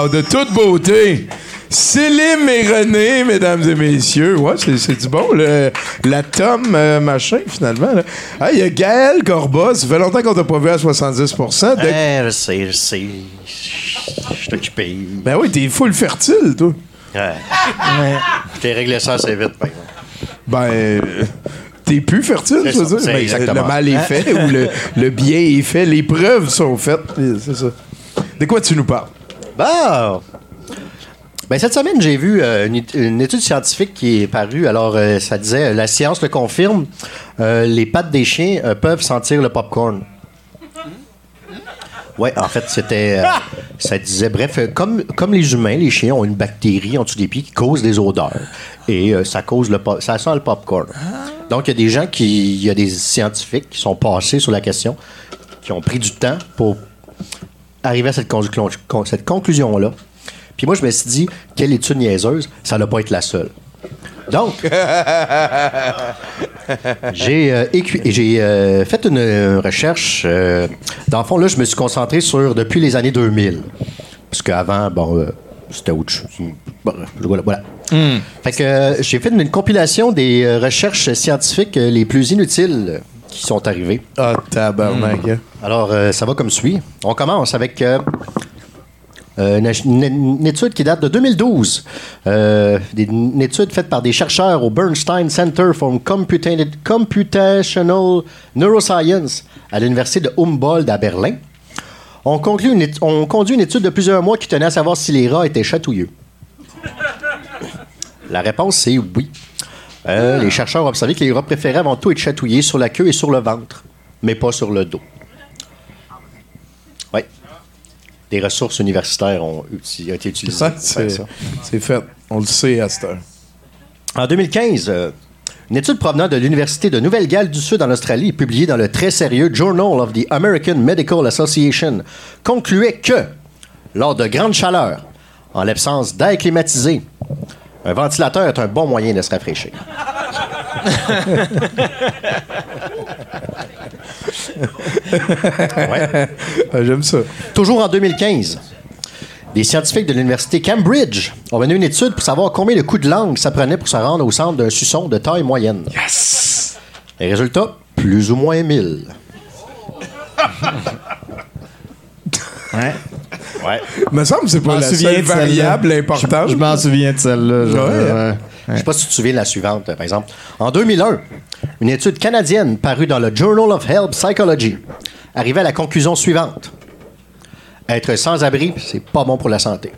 Wow, de toute beauté. Célim et René, mesdames et messieurs. Ouais, c'est, c'est du bon, le, la Tom euh, machin, finalement. là. Ah, il y a Gaël Corba. Ça fait longtemps qu'on t'a pas vu à 70 de... Eh, je sais, je sais. Je suis occupé. Ben oui, t'es full fertile, toi. Ouais. Je t'ai réglé ça assez vite, par exemple. Ben, euh, t'es plus fertile, C'est je veux ça, dire. c'est Ben, exactement. Le mal est fait ou le, le bien est fait. Les preuves sont faites. C'est ça. De quoi tu nous parles? Bon. Ben, cette semaine, j'ai vu euh, une, étude scientifique qui est parue. Alors, euh, ça disait, euh, la science le confirme, euh, les pattes des chiens peuvent sentir le popcorn. Ouais, en fait, c'était. euh, ça disait, bref, comme, comme les humains, les chiens ont une bactérie en dessous des pieds qui cause des odeurs. Et ça cause le ça sent le popcorn. Donc, il y a des gens qui. Il y a des scientifiques qui sont passés sur la question, qui ont pris du temps pour arriver à cette, conclu- con- cette conclusion-là. Puis moi, je me suis dit, quelle étude niaiseuse, ça n'a pas être la seule. Donc, j'ai euh, euh, fait une euh, recherche. euh, dans le fond, là, je me suis concentré sur depuis les années 2000. Parce qu'avant, bon, c'était autre chose. Voilà. voilà. Fait que j'ai fait une, une compilation des recherches scientifiques les plus inutiles qui sont arrivées. Ah, tabarnak. hein. Alors, euh, ça va comme suit. On commence avec euh, euh, une, étude qui date de 2012. Euh, une étude faite par des chercheurs au Bernstein Center for Computa- Computational Neuroscience à l'Université de Humboldt à Berlin. On, conclut une on conduit une étude de plusieurs mois qui tenait à savoir si les rats étaient chatouilleux. La réponse, c'est oui. Euh, Les chercheurs ont observé que les rats préféraient avant tout être chatouillés sur la queue et sur le ventre, mais pas sur le dos. Oui. Des ressources universitaires ont, uti- ont été utilisées. Ça, pour faire c'est, ça. c'est fait. On le sait à cette heure. En 2015, euh, une étude provenant de l'Université de Nouvelle-Galles du Sud en Australie, publiée dans le très sérieux Journal of the American Medical Association, concluait que, lors de grandes chaleurs, en l'absence d'air climatisé, un ventilateur est un bon moyen de se rafraîchir. Ouais. Ah, j'aime ça. Toujours en 2015, des scientifiques de l'université Cambridge ont mené une étude pour savoir combien de coups de langue ça prenait pour se rendre au centre d'un suçon de taille moyenne. Yes! Les résultats, plus ou moins 1000. Ouais. Ouais. Me semble que c'est Je pas m'en la souviens seule de celle-là. variable importante. Je m'en souviens de celle-là. genre, Ouais. ouais. Je sais pas si tu te souviens de la suivante, par exemple. En 2001, une étude canadienne parue dans le Journal of Health Psychology arrivait à la conclusion suivante. Être sans abri, c'est pas bon pour la santé.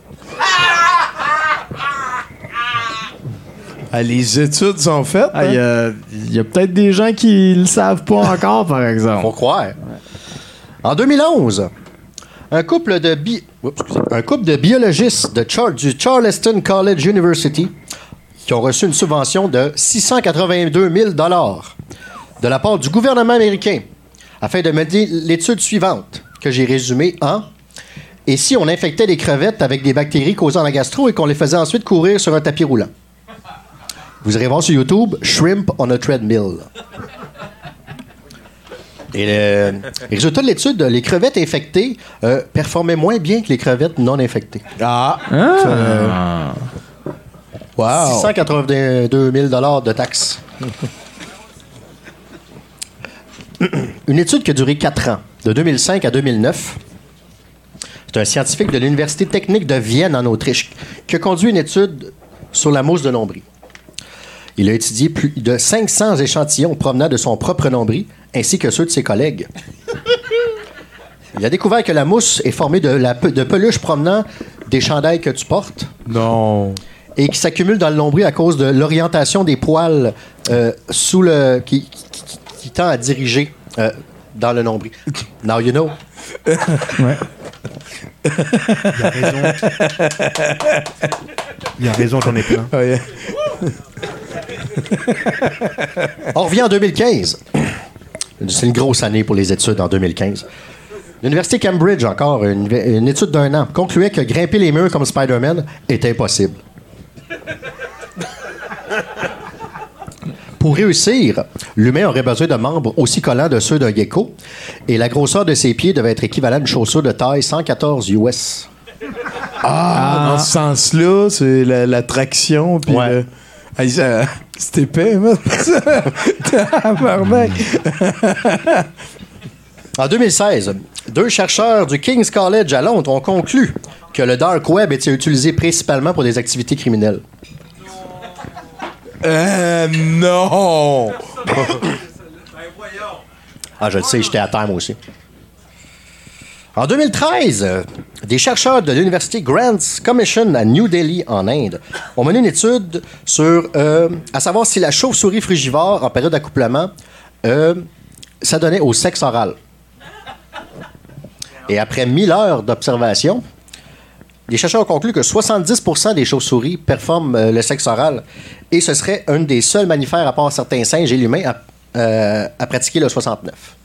Ah, les études sont faites. Ah, Il y hein? a, il y a peut-être des gens qui le savent pas encore, par exemple. Faut croire. En 2011, un couple de, biologistes du Charleston College University qui ont reçu une subvention de 682 000 de la part du gouvernement américain afin de mener l'étude suivante que j'ai résumée en Et si on infectait les crevettes avec des bactéries causant la gastro et qu'on les faisait ensuite courir sur un tapis roulant? Vous irez voir sur YouTube Shrimp on a Treadmill. Et le, les résultats de l'étude, les crevettes infectées euh, performaient moins bien que les crevettes non infectées. Ah! Wow. 682 000 de taxes. Une étude qui a duré 4 ans, de 2005 à 2009. C'est un scientifique de l'Université technique de Vienne en Autriche qui a conduit une étude sur la mousse de nombril. Il a étudié plus de 500 échantillons provenant de son propre nombril ainsi que ceux de ses collègues. Il a découvert que la mousse est formée de, la, pe- de peluche provenant des chandails que tu portes Non. et qui s'accumule dans le nombril à cause de l'orientation des poils euh, sous le qui, qui- qui- qui tend à diriger euh, dans le nombril. Now you know. Il a raison. Il a raison, j'en ai plein. Ouais. On revient en 2015. C'est une grosse année pour les études en 2015. L'Université Cambridge, encore, une, une étude d'un an, concluait que grimper les murs comme Spider-Man est impossible. Pour réussir, l'humain aurait besoin de membres aussi collants de ceux d'un gecko, et la grosseur de ses pieds devait être équivalente à une chaussure de taille 114 US. Ah, dans ce sens-là, c'est la, la traction. Puis Ouais. le- Ah, ça- c'est épais, man. En 2016, deux chercheurs du King's College à Londres ont conclu que le dark web était utilisé principalement pour des activités criminelles. Euh, non! Ah, je le sais, j'étais à terme aussi. En 2013, euh, des chercheurs de l'Université Grants Commission à New Delhi, en Inde, ont mené une étude sur, euh, à savoir si la chauve-souris frugivore en période d'accouplement, euh, ça donnait au sexe oral. Et après 1000 heures d'observation, les chercheurs ont conclu que 70% des chauves-souris performent euh, le sexe oral et ce serait un des seuls mammifères, à part certains singes et l'humain, à, euh, à pratiquer le 69.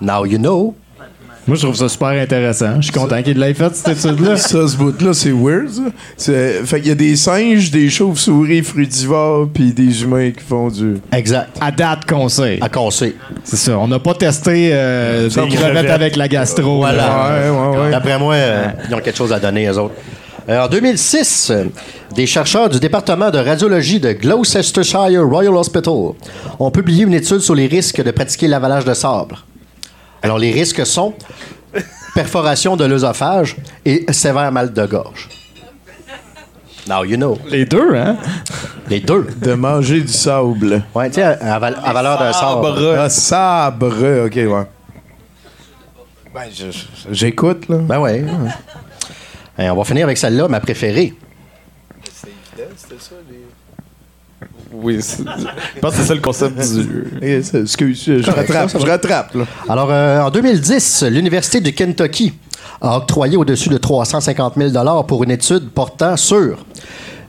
Now you know. Moi, je trouve ça super intéressant. Je suis content qu'il l'ait fait, cette étude-là. Ça, ce bout-là, c'est weird, ça. C'est- Fait qu'il y a des singes, des chauves-souris frugivores, puis des humains qui font du... Exact. À date qu'on sait. À qu'on sait. C'est ça. On n'a pas testé euh, des crevettes avec la gastro. Voilà. là. Ouais, ouais, ouais. D'après moi, euh, ils ont quelque chose à donner, eux autres. Euh, en 2006, euh, des chercheurs du département de radiologie de Gloucestershire Royal Hospital ont publié une étude sur les risques de pratiquer l'avalage de sable. Alors, les risques sont perforation de l'œsophage et sévère mal de gorge. Now you know. Les deux, hein? Les deux. De manger du sable. Ouais, tu sais, à, à val- à valeur d'un sable. Ah, sabre, ok, ouais. Ben, j'écoute, là. Ben ouais. ouais. Et on va finir avec celle-là, ma préférée. Oui, c'est- je pense que c'est ça le concept du. Excuse, je rattrape, je là. Alors, euh, en 2010, l'Université du Kentucky a octroyé au-dessus de 350 000 pour une étude portant sur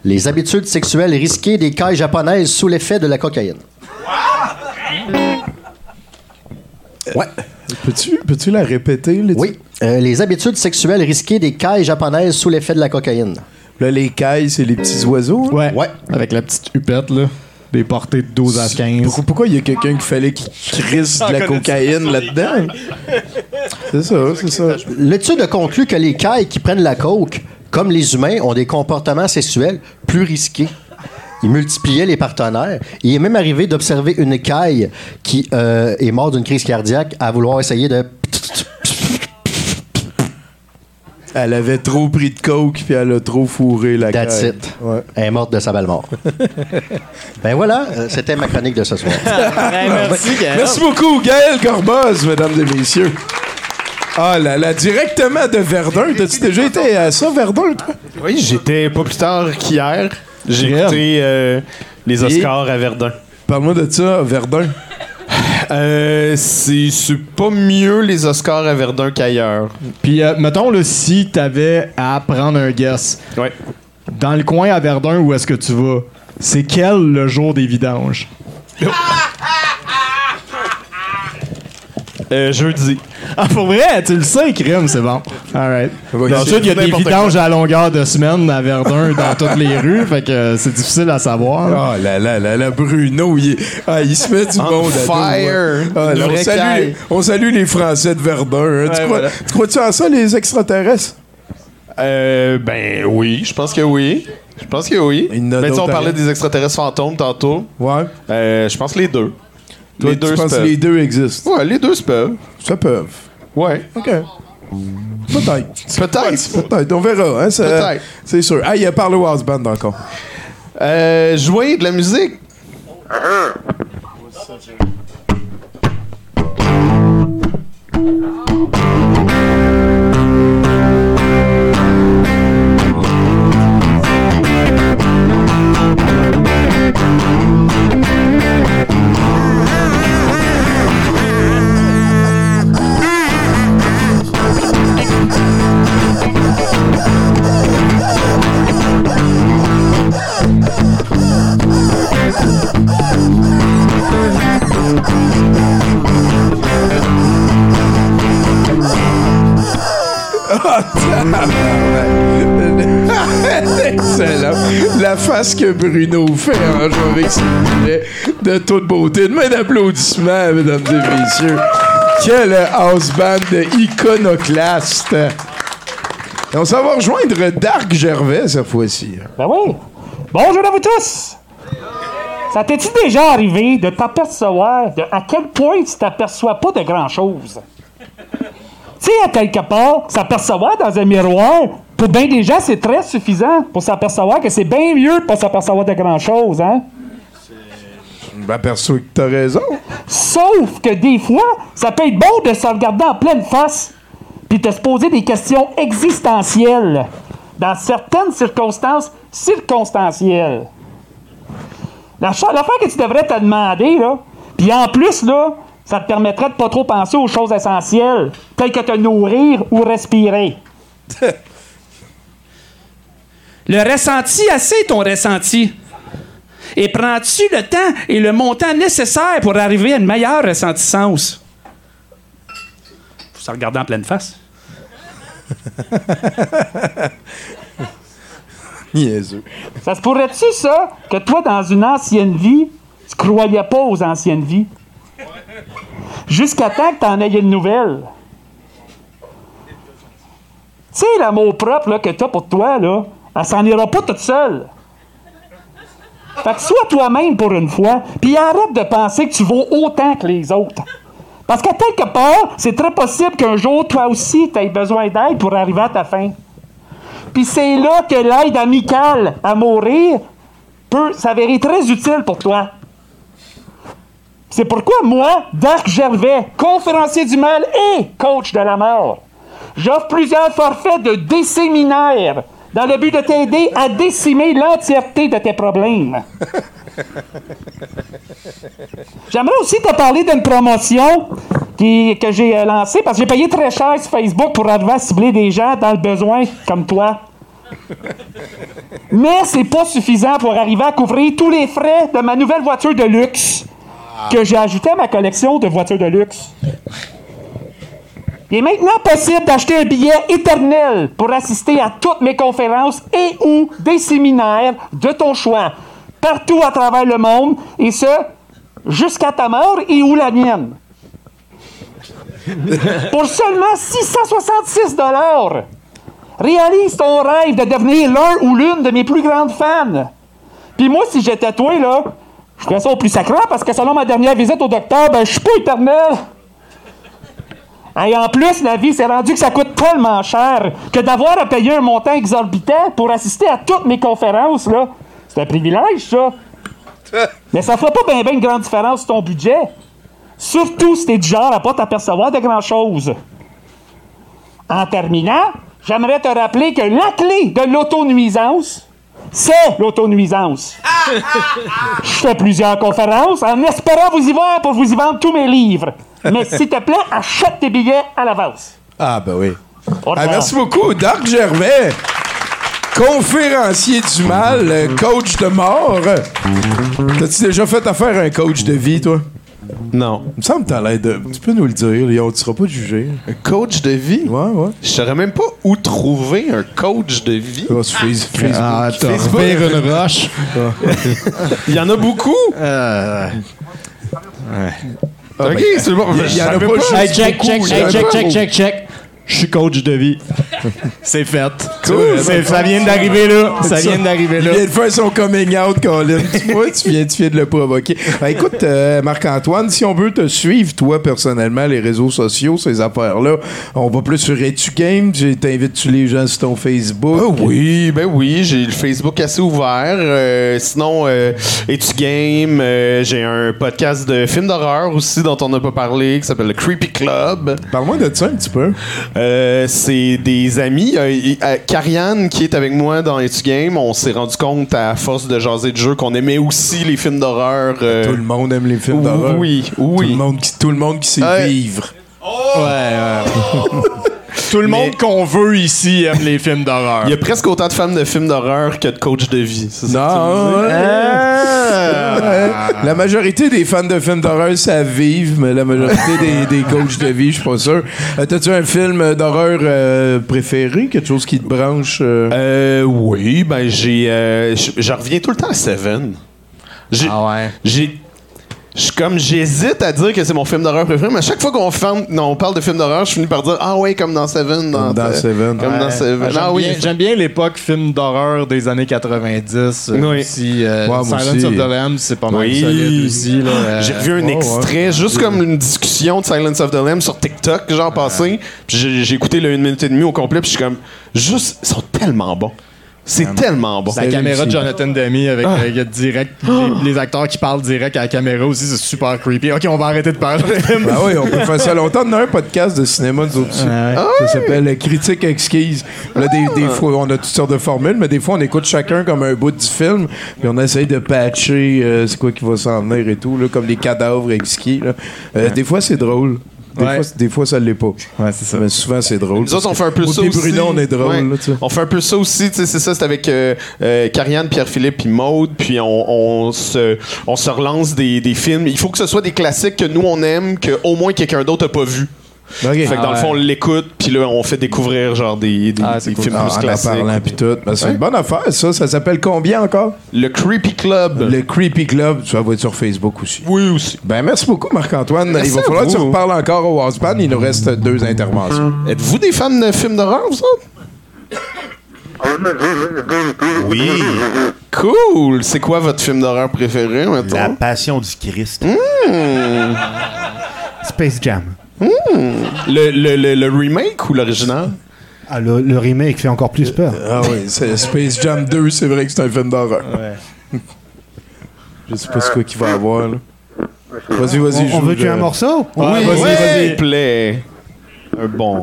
les habitudes sexuelles risquées des cailles japonaises sous l'effet de la cocaïne. Ouais. Peux-tu peux la répéter? Oui. Euh, les habitudes sexuelles risquées des cailles japonaises sous l'effet de la cocaïne. Là, les cailles, c'est les petits oiseaux. Ouais. Ouais. Avec la petite hupette, là. Des portées de 12 à 15. Pourquoi, pourquoi il y a quelqu'un qui fallait qu'il crisse de la cocaïne là-dedans? C'est ça, c'est ça. L'étude a conclu que les cailles qui prennent la coke, comme les humains, ont des comportements sexuels plus risqués? Ils multipliaient les partenaires. Il est même arrivé d'observer une caille qui euh, est morte d'une crise cardiaque à vouloir essayer de. Elle avait trop pris de coke, puis elle a trop fourré la That's crème. it. Ouais. Elle est morte de sa belle mort. ben voilà, euh, c'était ma chronique de ce soir. merci, Gaël. Merci beaucoup, Gaël Corboz, mesdames et messieurs. Ah là là, directement de Verdun. T'as-tu déjà été à ça, Verdun, toi? Oui, j'étais pas plus tard qu'hier. J'ai écouté euh, les Oscars à Verdun. Parle-moi de ça, Verdun. Euh, c'est pas mieux les Oscars à Verdun qu'ailleurs. Puis, euh, mettons, là, si t'avais à prendre un guess, Ouais. dans le coin à Verdun, où est-ce que tu vas? C'est quel le jour des vidanges? Euh, jeudi. Ah, pour vrai? Tu le sais, crime, c'est bon. Alright. Ouais, D'habitude, il y a des vidanges à longueur de semaine à Verdun dans toutes les rues, fait que euh, c'est difficile à savoir. Ah là là là là, Bruno, il, est- ah, il se met du On monde à dos, fire. hein. Ah, on, salue, caille. on salue les Français de Verdun. hein. tu, crois, voilà. tu crois-tu en ça, les extraterrestres? Euh, ben oui, je pense que oui. Je pense que oui. Mais tu sais, on parlait des extraterrestres fantômes tantôt. Ouais. Euh, je pense les deux. Toi, les tu deux se penses que les deux existent? Ouais, les deux se peuvent. Ça peuvent. Ouais. OK. Peut-être. Peut-être. Peut-être. On verra. Hein, Peut-être. C'est sûr. Ah, il a parlé au house band encore. Euh, jouer de la musique. Excellent. La face que Bruno fait en jouant avec ses billets de toute beauté. Une main d'applaudissement, mesdames et messieurs. Quel house band iconoclaste. On s'en va rejoindre Dark Gervais cette fois-ci. Ben oui. Bonjour à vous tous. Ça t'est-il déjà arrivé de t'apercevoir de à quel point tu t'aperçois pas de grand-chose? Tu sais, à quelque part, s'apercevoir dans un miroir, pour bien des gens, c'est très suffisant pour s'apercevoir que c'est bien mieux de pas s'apercevoir de grand-chose, hein? Je m'aperçois que t'as raison. Sauf que des fois, ça peut être bon de se regarder en pleine face puis de se poser des questions existentielles dans certaines circonstances circonstancielles. La L'affaire que tu devrais te demander, là, puis en plus, là, ça te permettrait de pas trop penser aux choses essentielles, telles que te nourrir ou respirer. Le ressenti, assez ton ressenti. Et prends-tu le temps et le montant nécessaire pour arriver à une meilleure ressentissance? Faut se regarder en pleine face. Niaiseux. Ça se pourrait-tu, ça, que toi, dans une ancienne vie, tu croyais pas aux anciennes vies? Jusqu'à temps que t'en aies une nouvelle. Tu sais, l'amour propre que t'as pour toi, là, elle s'en ira pas toute seule. Fait que sois toi-même pour une fois, puis arrête de penser que tu vaux autant que les autres. Parce qu'à quelque part, c'est très possible qu'un jour, toi aussi, tu aies besoin d'aide pour arriver à ta fin. Puis c'est là que l'aide amicale à mourir peut s'avérer très utile pour toi. C'est pourquoi moi, Dark Gervais, conférencier du mal et coach de la mort, j'offre plusieurs forfaits de déséminaire dans le but de t'aider à décimer l'entièreté de tes problèmes. J'aimerais aussi te parler d'une promotion qui- que j'ai euh, lancée parce que j'ai payé très cher sur Facebook pour arriver à cibler des gens dans le besoin comme toi. Mais c'est pas suffisant pour arriver à couvrir tous les frais de ma nouvelle voiture de luxe que j'ai ajoutée à ma collection de voitures de luxe. Il est maintenant possible d'acheter un billet éternel pour assister à toutes mes conférences et ou des séminaires de ton choix, partout à travers le monde, et ce, jusqu'à ta mort et ou la mienne. pour seulement 666 dollars. Réalise ton rêve de devenir l'un ou l'une de mes plus grandes fans. Puis moi, si j'étais toi, là, je ferais ça au plus sacré parce que selon ma dernière visite au docteur, ben, je suis pas éternel. Et en plus, la vie, c'est rendu que ça coûte tellement cher que d'avoir à payer un montant exorbitant pour assister à toutes mes conférences, là, c'est un privilège, ça. Mais ça fera pas bien ben une grande différence sur ton budget. Surtout si t'es du genre à pas t'apercevoir de grand-chose. En terminant, j'aimerais te rappeler que la clé de l'autonuisance, c'est l'autonuisance. Je fais plusieurs conférences en espérant vous y voir pour vous y vendre tous mes livres. Mais s'il te plaît, achète tes billets à l'avance. Ah, ben oui. Ah, merci beaucoup, Darc Gervais. Conférencier du mal, euh, coach de mort. T'as-tu déjà fait affaire à un coach de vie, toi? Non. Il me semble que t'as l'air de. Tu peux nous le dire, Léon, tu seras pas jugé. Un coach de vie? Ouais, ouais. Je saurais même pas où trouver un coach de vie. Ah, sur Face- Facebook. Ah, t'as Facebook. repère une roche. Il y en a beaucoup. Ah, ok, c'est bon. il y- il y en a Je savais pas Hey, check, check, hey, check, check, check, check. Je suis coach de vie. C'est fait. Cool. C'est- Ça vient d'arriver là. Ça vient d'arriver là. Il vient de faire son coming out, Colin. tu vois, tu viens, tu viens de le provoquer. Ben, écoute, euh, Marc-Antoine, si on veut te suivre, toi, personnellement, les réseaux sociaux, ces affaires-là, on va plus sur Etu Game. Tu- T'invites-tu les gens sur ton Facebook? Ah oui, ben oui, j'ai le Facebook assez ouvert. Euh, sinon, euh, Game? Euh, j'ai un podcast de films d'horreur aussi dont on n'a pas parlé qui s'appelle le Creepy Club. Parle-moi de ça un petit peu. Euh, c'est des amis. Euh, euh, Karianne, qui est avec moi dans Es-tu Game, on s'est rendu compte à force de jaser de jeu qu'on aimait aussi les films d'horreur. euh, Tout le monde aime les films d'horreur. Oui, oui. Tout le monde qui, tout le monde qui sait vivre. Ouais, ouais. Tout le monde qu'on veut ici aime les films d'horreur. Il y a presque autant de fans de films d'horreur que de coachs de vie. c'est ça que tu Non, ouais. Ouais. La majorité des fans de films d'horreur savent vivre, mais la majorité des, des coachs de vie, je suis pas sûr. Euh, T'as-tu un film d'horreur euh, préféré? Quelque chose qui te branche? euh? Euh, oui, ben j'ai. euh, je je reviens tout le temps à Seven. J'ai. Ah ouais. Je- Comme j'hésite à dire que c'est mon film d'horreur préféré, mais à chaque fois qu'on ferme- non, on parle de film d'horreur, je finis par dire Ah ouais, comme dans Seven. Dans, Comme dans Seven. Comme dans. Seven. Ah, J'aime Ah oui. bien, j'aime bien l'époque film d'horreur des années 90. euh, Oui. aussi, euh, Silence aussi. of the Lambs, c'est pas mal Oui. solide aussi. là, euh, J'ai revu un ouais, extrait, juste comme une discussion de Silence of the Lambs sur TikTok, genre passé. Puis j'ai j'ai écouté le 1 minute et demie au complet, puis je suis comme, juste, ils sont tellement bons. C'est tellement bon. La caméra de Jonathan Demi avec, Ah. avec direct les, les acteurs qui parlent direct à la caméra aussi, c'est super creepy. Ok, on va arrêter de parler. Ben oui, on peut faire ça longtemps. On a un podcast de cinéma, nous autres. dessus. Ça s'appelle Critique exquise. Là, des, des fois, on a toutes sortes de formules, mais des fois, on écoute chacun comme un bout du film, puis on essaye de patcher euh, c'est quoi qui va s'en venir et tout, là, comme les cadavres exquis. là. Euh, Des fois, c'est drôle. Des, Ouais. fois, des fois, ça l'est pas. Ouais, c'est ça. Mais souvent, c'est drôle. Nous autres, on fait un peu Au ça début, aussi. Bruno, on est drôle. Ouais. là, tu sais. On fait un peu ça aussi, tu sais, c'est ça, c'est avec euh, euh, Karianne, Pierre-Philippe puis Maude, puis on, on se, on se relance des, des films. Il faut que ce soit des classiques que nous on aime, que au moins quelqu'un d'autre n'a pas vu. Ok. Fait que dans Ah le ouais. fond, on l'écoute, puis là, on fait découvrir genre des, des, Ah, c'est des cool. films Ah, plus classiques. parlant puis tout. Ben, c'est Ouais. une bonne affaire, ça. Ça s'appelle combien encore? Le Creepy Club. Le Creepy Club. Ça va être sur Facebook aussi. Oui, aussi. Ben, merci beaucoup, Marc-Antoine. Merci Il va falloir que tu vous. reparles encore au Waspan. Il nous reste deux interventions. Êtes-vous des fans de films d'horreur, vous autres? Oui. Cool! C'est quoi votre film d'horreur préféré, La mettons? passion du Christ. Hmm. Space Jam. Le, le, le, le remake ou l'original? Ah, le, le remake fait encore plus peur. Ah oui, c'est Space Jam 2, c'est vrai que c'est un film d'horreur. Je sais pas ce quoi qu'il va avoir, là. Vas-y, vas-y. On, on joue veut tuer le- un morceau? oui, vas-y, vas-y. plaît. Un bon.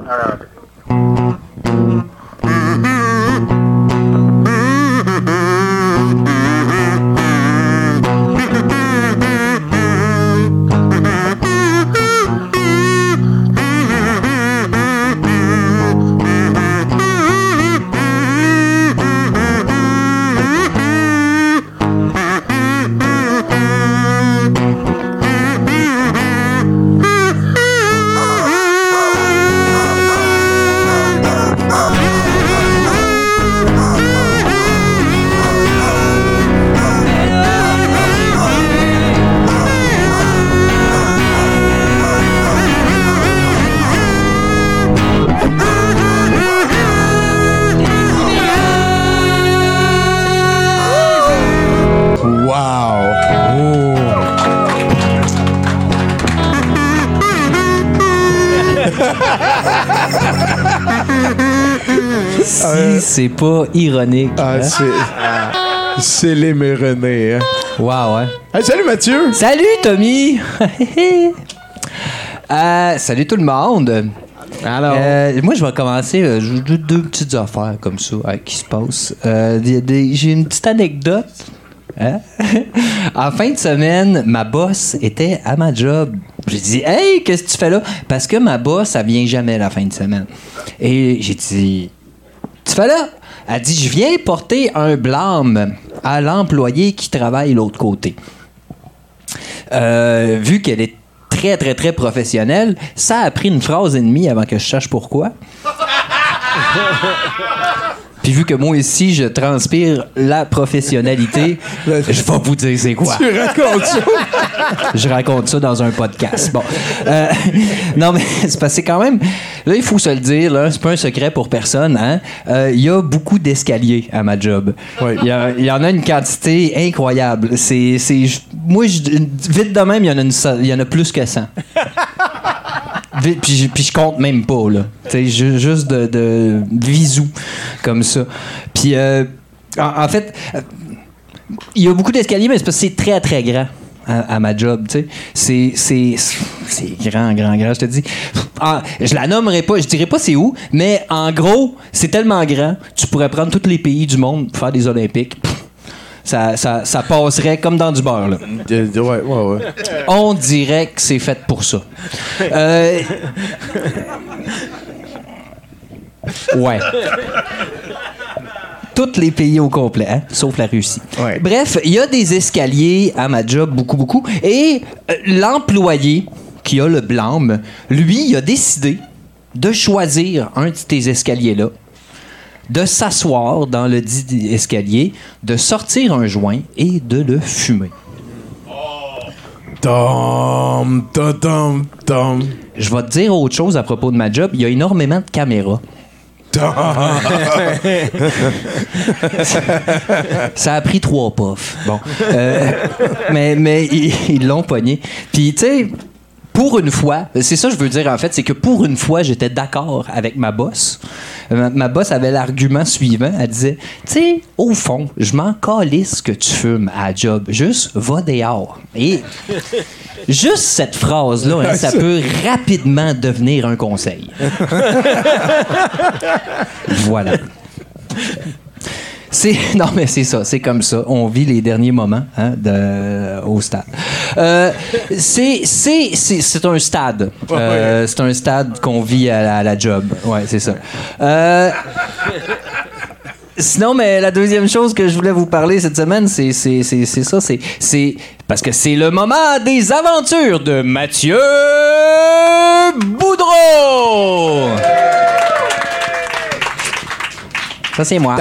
C'est pas ironique. Ah, hein? c'est. C'est les René, hein? Wow, ouais. Hey, salut Mathieu! Salut Tommy! Euh, salut tout le monde! Alors? Euh, moi, je vais commencer. euh, j'ai deux, deux petites affaires comme ça euh, qui se passent. Euh, J'ai une petite anecdote. Hein? en fin de semaine, ma boss était à ma job. J'ai dit Hey, qu'est-ce que tu fais là? Parce que ma boss, elle vient jamais la fin de semaine. Et j'ai dit Tu fais là? Elle dit Je viens porter un blâme à l'employé qui travaille l'autre côté. Euh, vu qu'elle est très, très, très professionnelle, ça a pris une phrase et demie avant que je sache pourquoi. Puis vu que moi ici, je transpire la professionnalité, je vais vous dire c'est quoi. Tu racontes ça? Je raconte ça dans un podcast. Bon. Euh, non, mais c'est parce que c'est quand même. Là, il faut se le dire, là, c'est pas un secret pour personne. hein. Euh, Il y a beaucoup d'escaliers à ma job. Il y, a- il y en a une quantité incroyable. C'est, moi, je- vite de même, il y en a, une il y en a plus que 100. Puis, je- compte même pas, là. Tu sais, ju- juste de, de visous, comme ça. Puis, euh, en, fait, euh, il y a beaucoup d'escaliers, mais c'est parce que c'est très, très grand à, ma job, tu sais. C'est, c'est, c'est grand, grand, grand, je te dis. Je la nommerai pas, je dirais pas c'est où, mais en gros, c'est tellement grand, tu pourrais prendre tous les pays du monde pour faire des Olympiques. Pff, Ça, ça, ça passerait comme dans du beurre, là. Ouais, ouais, ouais. On dirait que c'est fait pour ça. Euh, Ouais. Tous les pays au complet, hein, sauf la Russie. Bref, il y a des escaliers à ma job, beaucoup, beaucoup. Et euh, l'employé qui a le blâme, lui, il a décidé de choisir un de ces escaliers-là, de s'asseoir dans le dit escalier, de sortir un joint et de le fumer. Tom, tom, tom, tom. Je vais te dire autre chose à propos de ma job. Il y a énormément de caméras. Ça a pris trois puffs. Bon. Euh, mais mais ils ils l'ont pogné. Puis, tu sais, pour une fois, c'est ça que je veux dire en fait, c'est que pour une fois, j'étais d'accord avec ma boss. Euh, Ma, ma boss avait l'argument suivant. Elle disait, tu sais, au fond, je m'en calisse que tu fumes à la job. Juste, va dehors. Et juste cette phrase-là, hein, ça peut rapidement devenir un conseil. Voilà. C'est non mais c'est ça, c'est comme ça. On vit les derniers moments hein, de, au stade. Euh, c'est c'est c'est un stade. Euh, c'est un stade qu'on vit à la, à la job. Ouais, c'est ça. Euh, Sinon, mais la deuxième chose que je voulais vous parler cette semaine, c'est ça, c'est c'est parce que c'est le moment des aventures de Mathieu Boudreau. Ça, c'est moi.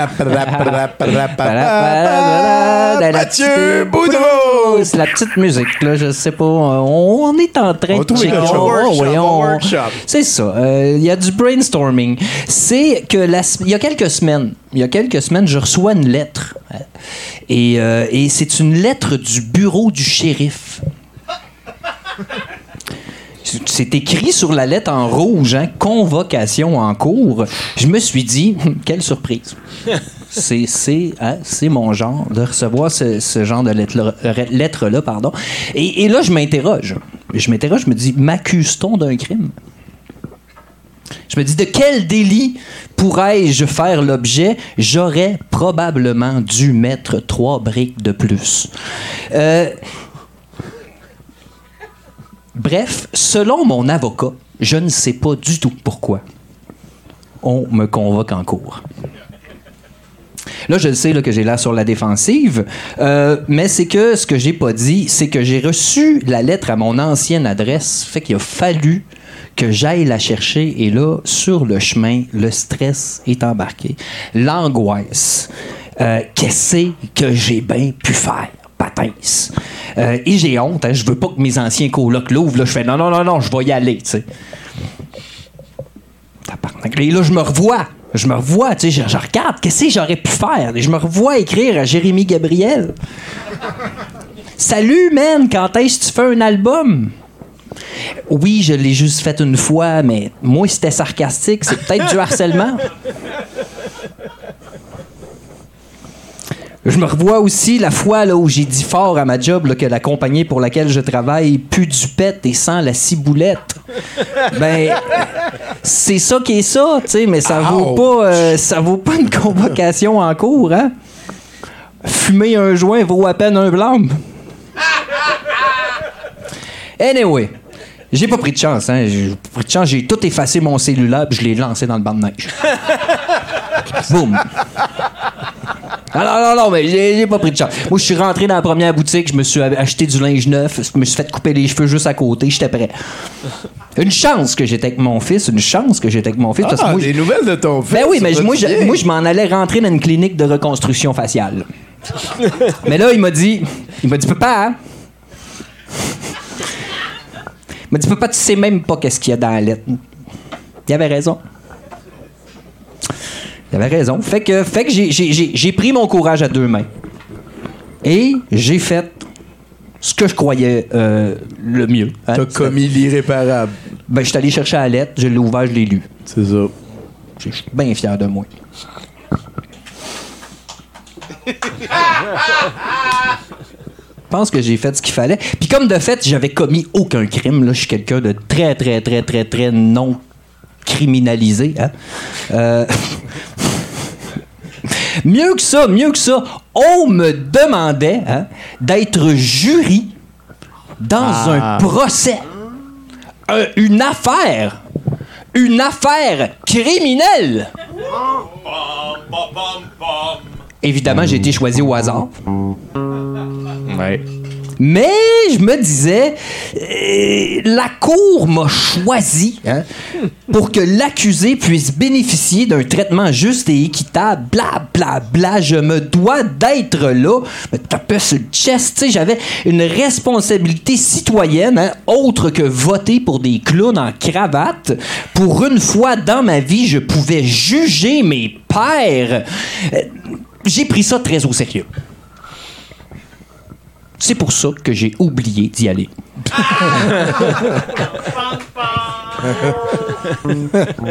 Mathieu Boudreau! C'est la petite musique, là, je sais pas. On, est en train On de checker. Oh, on. C'est ça. Euh, Il y a du brainstorming. C'est que la il y a quelques semaines, il y a quelques semaines, je reçois une lettre. hein. Et, euh, et c'est une lettre du bureau du shérif. C'est écrit sur la lettre en rouge, hein, convocation en cours. Je me suis dit, Hum, quelle surprise. C'est c'est hein, c'est mon genre de recevoir ce, ce genre de lettre- lettre-là. pardon. Et, et là, je m'interroge. Je m'interroge, je me dis, m'accuse-t-on d'un crime? Je me dis, de quel délit pourrais-je faire l'objet? J'aurais probablement dû mettre trois briques de plus. Euh, Bref, selon mon avocat, je ne sais pas du tout pourquoi on me convoque en cours. Là, je le sais que j'ai l'air sur la défensive, euh, mais c'est que ce que j'ai pas dit, c'est que j'ai reçu la lettre à mon ancienne adresse, fait qu'il a fallu que j'aille la chercher et là, sur le chemin, le stress est embarqué, l'angoisse. Euh, Qu'est-ce que j'ai bien pu faire? Euh, et j'ai honte, hein, je veux pas que mes anciens colocs l'ouvrent. là. Je fais non, non, non, non, je vais y aller. Et là, je me revois. Je me revois, tu sais, je, je regarde, qu'est-ce que j'aurais pu faire? Je me revois écrire à Jérémy Gabriel. Salut, man, quand est-ce que tu fais un album? Oui, je l'ai juste fait une fois, mais moi, c'était sarcastique. C'est peut-être du harcèlement. Je me revois aussi la fois là, où j'ai dit fort à ma job là, que la compagnie pour laquelle je travaille pue du pet et sent la ciboulette. Ben, c'est ça qui est ça, tu sais, mais ça vaut pas, euh, ça vaut pas une convocation en cours, hein? Fumer un joint vaut à peine un blâme. Anyway, j'ai pas pris de chance, hein? J'ai pas pris de chance, j'ai tout effacé mon cellulaire puis je l'ai lancé dans le banc de neige. Boum. Ah non, non, non, mais j'ai pas pris de chance. Moi, je suis rentré dans la première boutique, je me suis acheté du linge neuf, je me suis fait couper les cheveux juste à côté, j'étais prêt. Une chance que j'étais avec mon fils, une chance que j'étais avec mon fils. parce que Ah, moi, des nouvelles de ton fils. Ben oui, mais moi, je, moi, je m'en allais rentrer dans une clinique de reconstruction faciale. mais là, il m'a dit, il m'a dit, papa, hein? il m'a dit, papa, tu sais même pas qu'est-ce qu'il y a dans la lettre. Il avait raison. Il avait raison. Fait que, fait que j'ai- pris mon courage à deux mains. Et j'ai fait ce que je croyais euh, le mieux. hein? T'as commis l'irréparable. Ben, je suis allé chercher la lettre, je l'ai ouvert, je l'ai lu. C'est ça. Je suis bien fier de moi. Je pense que j'ai fait ce qu'il fallait. Puis comme de fait, j'avais commis aucun crime. Là, je suis quelqu'un de très, très, très, très, très non criminalisé. hein. Euh, mieux que ça, mieux que ça, on me demandait hein, d'être jury dans Ah. un procès. Un- une affaire. Une affaire criminelle. Évidemment, j'ai été choisi au hasard. Mais je me disais, euh, la cour m'a choisi hein, pour que l'accusé puisse bénéficier d'un traitement juste et équitable. Bla bla bla, je me dois d'être là. Me tapais sur le chest. J'avais une responsabilité citoyenne, hein, autre que voter pour des clowns en cravate. Pour une fois dans ma vie, je pouvais juger mes pères. Euh, J'ai pris ça très au sérieux. C'est pour ça que j'ai oublié d'y aller.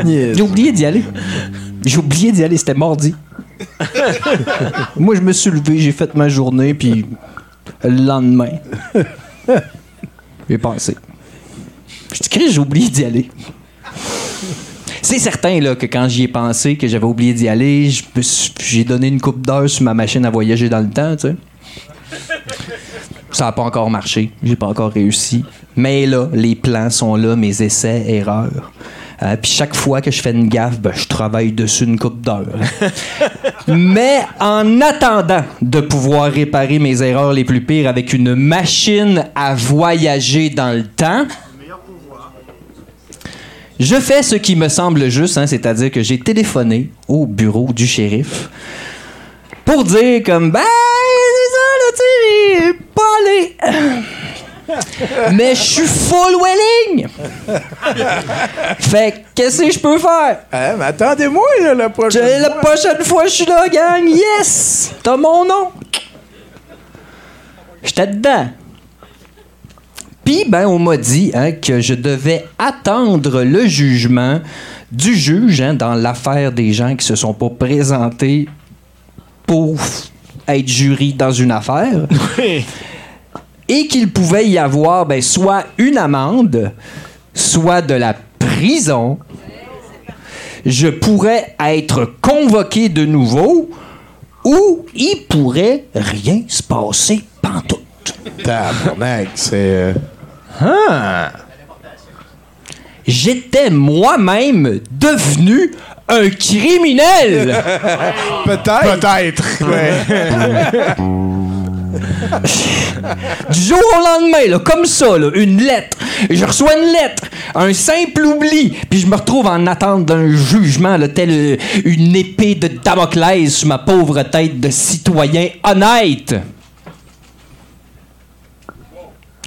J'ai oublié d'y aller. J'ai oublié d'y aller, c'était mardi. Moi, je me suis levé, j'ai fait ma journée, puis le lendemain, j'ai pensé. Je dis, Chris, j'ai oublié d'y aller. C'est certain là, que quand j'y ai pensé, que j'avais oublié d'y aller, j'ai donné une coupe d'heure sur ma machine à voyager dans le temps, tu sais. Ça n'a pas encore marché. J'ai pas encore réussi. Mais là, les plans sont là, mes essais, erreurs. Euh, Puis chaque fois que je fais une gaffe, ben, je travaille dessus une coupe d'heures. Mais en attendant de pouvoir réparer mes erreurs les plus pires avec une machine à voyager dans le temps, je fais ce qui me semble juste, hein, c'est-à-dire que j'ai téléphoné au bureau du shérif pour dire comme ben c'est ça là, tu allé. Mais je suis full welling. fait que qu'est-ce que je peux faire? Hein, mais attendez-moi là, la prochaine La prochaine fois, je suis là, gang. Yes! T'as mon nom. J'étais dedans. Puis, ben, on m'a dit hein, que je devais attendre le jugement du juge hein, dans l'affaire des gens qui se sont pas présentés pour être jury dans une affaire. Et qu'il pouvait y avoir ben, soit une amende, soit de la prison. Je pourrais être convoqué de nouveau ou il pourrait rien se passer pantoute. Tabarnak, c'est. euh, J'étais moi-même devenu un criminel. Peut-être. Peut-être. Du jour au lendemain, comme ça, une lettre. Je reçois une lettre, un simple oubli, puis je me retrouve en attente d'un jugement, là, euh, une épée de Damoclès sur ma pauvre tête de citoyen honnête.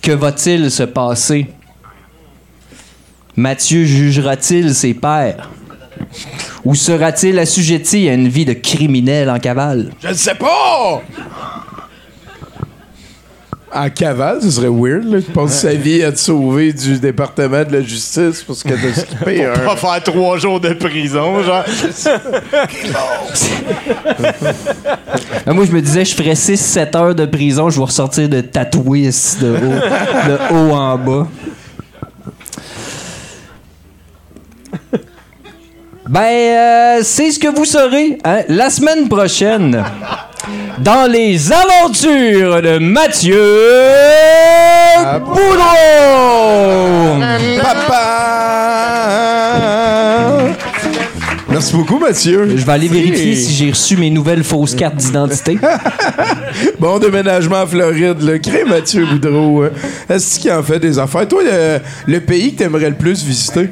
Que va-t-il se passer? Mathieu jugera-t-il ses pères? Ou sera-t-il assujetti à une vie de criminel en cavale? Je ne sais pas! En cavale, ce serait weird, là. Je pense sa vie à te sauver du département de la justice parce que t'as skippé un. Pas faire trois jours de prison, genre. Ah, Moi, je me disais, je ferais 6-7 heures de prison, je vais ressortir de tatouis de haut, de haut en bas. Ben, euh, c'est ce que vous saurez hein, la semaine prochaine dans les aventures de Mathieu Boudreau. Merci beaucoup, Mathieu. Je vais aller vérifier si j'ai reçu mes nouvelles fausses cartes d'identité. Bon déménagement en Floride, le crée Mathieu Boudreau. Est-ce qu'il en fait des affaires? Toi, le, le pays que t'aimerais le plus visiter?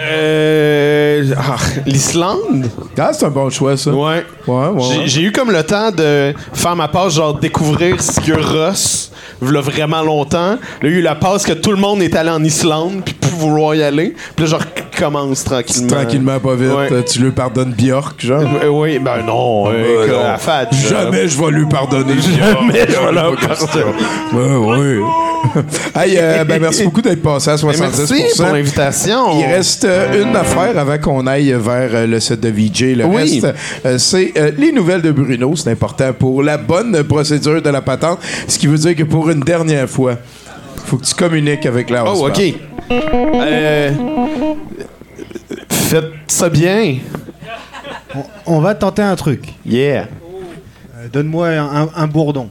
Euh, ah, L'Islande? Ah, c'est un bon choix, ça. Ouais. Ouais, ouais. J'ai- J'ai eu comme le temps de faire ma passe, genre découvrir ce que Ross, v'là vraiment longtemps. Là, il y a eu la passe que tout le monde est allé en Islande, puis plus vouloir y aller. Puis là, genre, commence tranquillement. Tranquillement, pas vite. Ouais. euh, Tu lui pardonnes Bjork, genre? Euh, oui, ben non, euh, non. à Fat, Jamais je vais lui pardonner. Jamais je vais leur pardonner. Ouais, ouais. hey, euh, ben, merci beaucoup d'être passé à 70 Merci pour l'invitation. Il reste euh, une affaire avant qu'on aille vers euh, le set de VJ. Le Oui. reste, euh, c'est euh, les nouvelles de Bruno. C'est important pour la bonne procédure de la patente. Ce qui veut dire que pour une dernière fois, faut que tu communiques avec la Oh. OK. Euh, faites ça bien. On, on va tenter un truc. Yeah. Euh, Donne-moi un, un- un bourdon.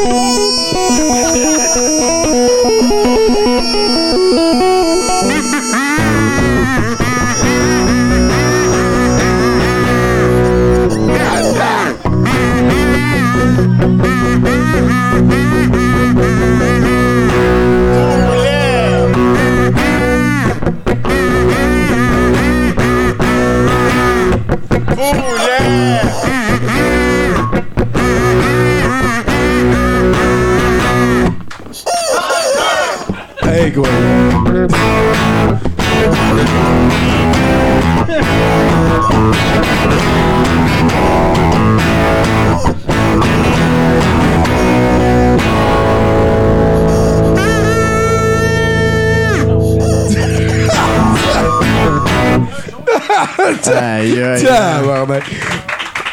Tiens.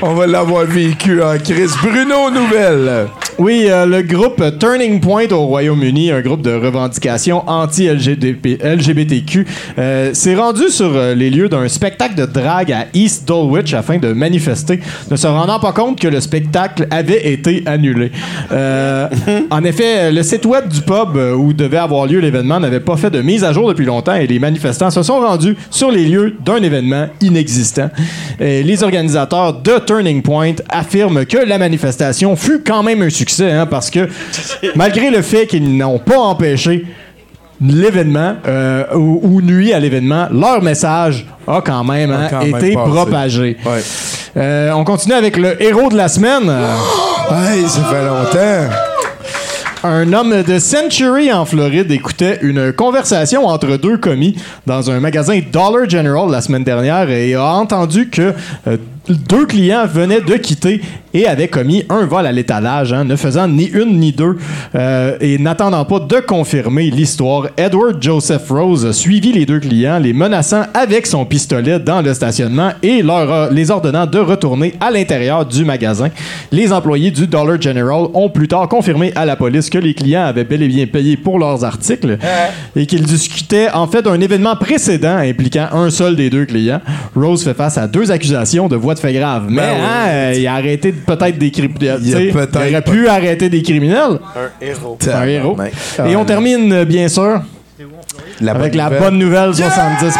On va l'avoir vécu en crise. Bruno Nouvelle. Oui, euh, le groupe Turning Point au Royaume-Uni, un groupe de revendication anti-LGBTQ, euh, s'est rendu sur euh, les lieux d'un spectacle de drague à East Dulwich afin de manifester, ne se rendant pas compte que le spectacle avait été annulé. En effet, le site web du pub où devait avoir lieu l'événement n'avait pas fait de mise à jour depuis longtemps et les manifestants se sont rendus sur les lieux d'un événement inexistant. Les organisateurs de Turning Point affirment que la manifestation fut quand même un succès hein, parce que malgré le fait qu'ils n'ont pas empêché l'événement euh, ou, ou nuit à l'événement, leur message a quand même, hein, A quand même été propagé. Euh, on continue avec le héros de la semaine. Hey, ça fait longtemps. Un homme de Century en Floride écoutait une conversation entre deux commis dans un magasin Dollar General la semaine dernière et a entendu que euh, deux clients venaient de quitter et avaient commis un vol à l'étalage, hein, ne faisant ni une ni deux. Euh, et n'attendant pas de confirmer l'histoire, Edward Joseph Rose a suivi les deux clients, les menaçant avec son pistolet dans le stationnement et leur, les ordonnant de retourner à l'intérieur du magasin. Les employés du Dollar General ont plus tard confirmé à la police que les clients avaient bel et bien payé pour leurs articles et qu'ils discutaient en fait d'un événement précédent impliquant un seul des deux clients. Rose fait face à deux accusations de voies de fait grave. Mais Ben oui. hein, euh, il a arrêté de- peut-être des criminels. Il a peut-être Il aurait pu arrêter des criminels. Un héros. Un héros. Tabarnak. Et on termine, euh, bien sûr, La avec bonne la nouvelle. bonne nouvelle 70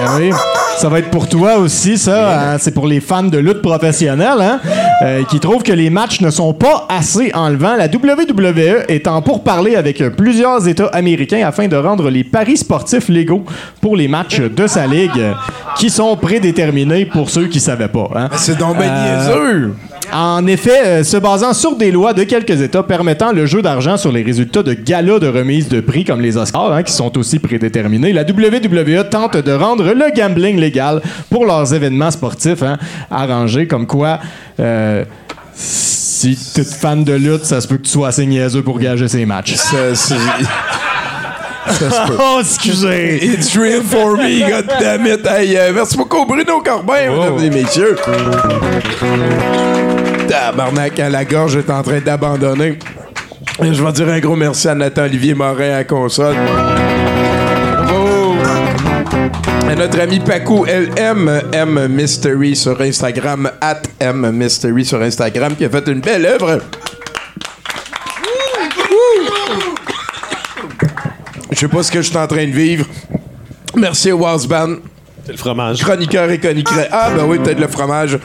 Eh oui. Ça va être pour toi aussi, ça. hein. C'est pour les fans de lutte professionnelle, hein, euh, qui trouvent que les matchs ne sont pas assez enlevants. La WWE est en pourparlers avec plusieurs États américains afin de rendre les paris sportifs légaux pour les matchs de sa ligue, qui sont prédéterminés pour ceux qui savaient pas. hein. C'est donc ben Euh. En effet, euh, se basant sur des lois de quelques États permettant le jeu d'argent sur les résultats de galas de remise de prix comme les Oscars, hein, qui sont aussi prédéterminés, la WWE tente de rendre le gambling légal pour leurs événements sportifs, hein, arrangés comme quoi. euh, si t'es fan de lutte, ça se peut que tu sois assez niaiseux pour gager ces matchs. Ça, c'est- Ça se peut. Oh, excusez! It's real for me, goddammit. Hey, euh, merci beaucoup, Bruno Corbin, mesdames et messieurs. Tabarnak, hein, la gorge est en train d'abandonner. Je vais dire un gros merci à Nathan Olivier Morin à la console. Notre ami Paco LM, M Mystery sur Instagram, at M Mystery sur Instagram, qui a fait une belle œuvre. Je sais pas ce que je suis en train de vivre. Merci au Wasban. C'est le fromage. Chroniqueur et chroniqueur. Ah, ben oui, peut-être le fromage.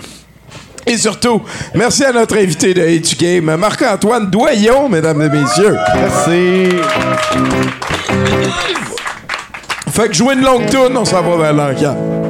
Et surtout, merci à notre invité de H Game, Marc-Antoine Doyon, mesdames et messieurs. Merci. Fait que jouer une longue tourne, on s'en va vers l'enquête.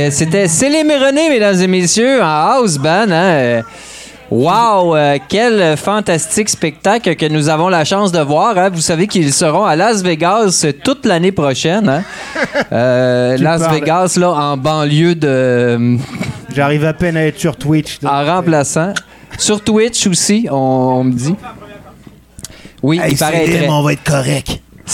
Et euh, c'était Céline et René, mesdames et messieurs, en house band. Hein? euh, Wow, euh, quel fantastique spectacle que nous avons la chance de voir. hein. Vous savez qu'ils seront à Las Vegas toute l'année prochaine. hein. Euh, Las. Vegas, là, en banlieue de... J'arrive à peine à être sur Twitch. En remplaçant. Sur Twitch aussi, on, on me dit. Oui, Hey, il. Célim, on va être correct.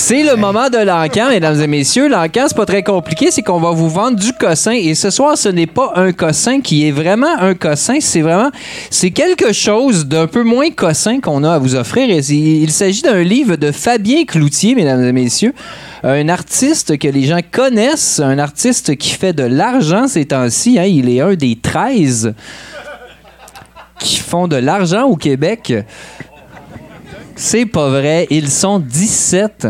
C'est le moment de l'encan, mesdames et messieurs. L'encan, c'est pas très compliqué, c'est qu'on va vous vendre du cossin. Et ce soir, ce n'est pas un cossin qui est vraiment un cossin, c'est vraiment... C'est quelque chose d'un peu moins cossin qu'on a à vous offrir. Il s'agit d'un livre de Fabien Cloutier, mesdames et messieurs. Un artiste que les gens connaissent, un artiste qui fait de l'argent ces temps-ci. hein. Il est un des 13 qui font de l'argent au Québec. C'est pas vrai. Ils sont 17.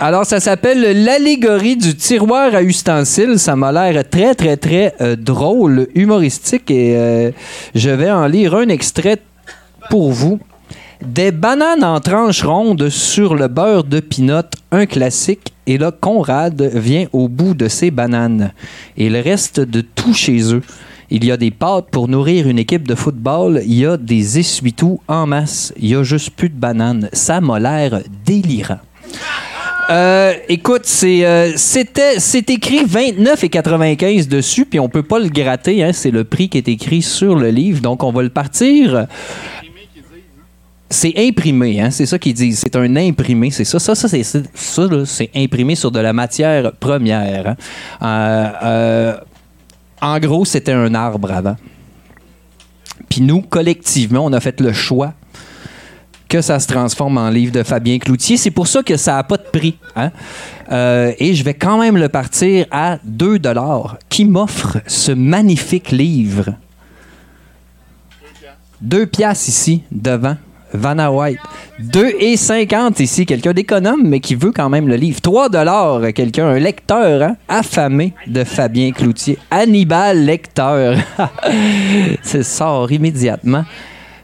Alors, ça s'appelle L'allégorie du tiroir à ustensiles. Ça m'a l'air très, très, très euh, drôle, humoristique. Et euh, je vais en lire un extrait pour vous. Des bananes en tranches rondes sur le beurre de pinot, un classique. Et là, Conrad vient au bout de ses bananes. Il reste de tout chez eux. Il y a des pâtes pour nourrir une équipe de football. Il y a des essuie-tout en masse. Il y a juste plus de bananes. Ça m'a l'air délirant. Euh, écoute, c'est euh, c'était c'est écrit 29,95 dessus, puis on peut pas le gratter. Hein, c'est le prix qui est écrit sur le livre, donc on va le partir. c'est imprimé, hein? c'est ça qu'ils disent. C'est un imprimé, c'est ça. Ça, ça c'est ça, c'est imprimé sur de la matière première. hein. Euh, en gros, c'était un arbre avant. Puis nous, collectivement, on a fait le choix que ça se transforme en livre de Fabien Cloutier. C'est pour ça que ça n'a pas de prix. hein. Euh, et je vais quand même le partir à 2 Qui m'offre ce magnifique livre? 2 piastres ici, devant. Vanna White. 2,50 ici, quelqu'un d'économe, mais qui veut quand même le livre. 3 dollars, quelqu'un, un lecteur hein, affamé de Fabien Cloutier. Hannibal Lecteur. Ça sort immédiatement.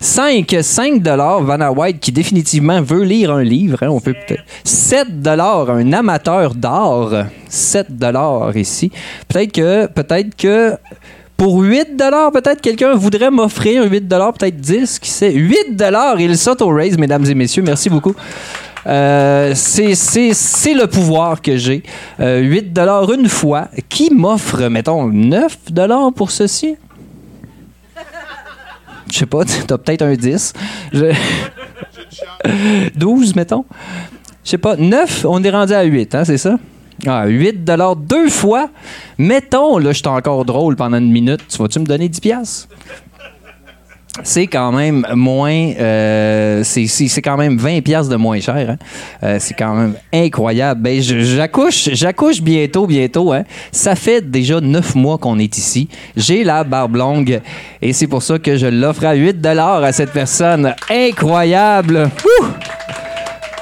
5, 5 dollars, Vanna White, qui définitivement veut lire un livre. hein, on peut peut-être. 7 dollars, un amateur d'art. 7 dollars ici. Peut-être que, peut-être que pour 8 peut-être quelqu'un voudrait m'offrir 8 peut-être 10, qui sait. 8 il s'auto-raise, mesdames et messieurs. Merci beaucoup. Euh, c'est le pouvoir que j'ai. Euh, 8 une fois. Qui m'offre, mettons, 9 pour ceci? Je sais pas, t'as peut-être un 10. Je- 12, mettons. Je sais pas, 9, on est rendu à 8, hein, c'est ça? Ah, 8 deux fois. Mettons, là, je suis encore drôle pendant une minute. Tu vas-tu me donner 10 piastres? C'est quand même moins. euh, c'est- quand même 20 piastres de moins cher. hein. Euh, c'est quand même incroyable. Ben, j'accouche, j'accouche bientôt, bientôt. Hein. Ça fait déjà 9 mois qu'on est ici. J'ai la barbe longue et c'est pour ça que je l'offre à 8 à cette personne. Incroyable!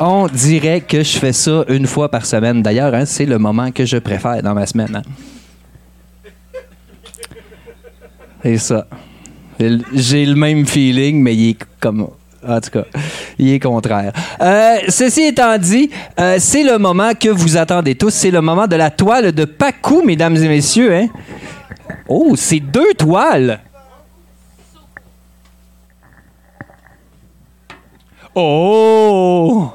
On dirait que je fais ça une fois par semaine. D'ailleurs, hein, c'est le moment que je préfère dans ma semaine. hein. C'est ça. J'ai le même feeling, mais il est comme. En tout cas, il est contraire. Euh, ceci étant dit, euh, c'est le moment que vous attendez tous. C'est le moment de la toile de Pacou, mesdames et messieurs. hein. Oh, c'est deux toiles. Oh!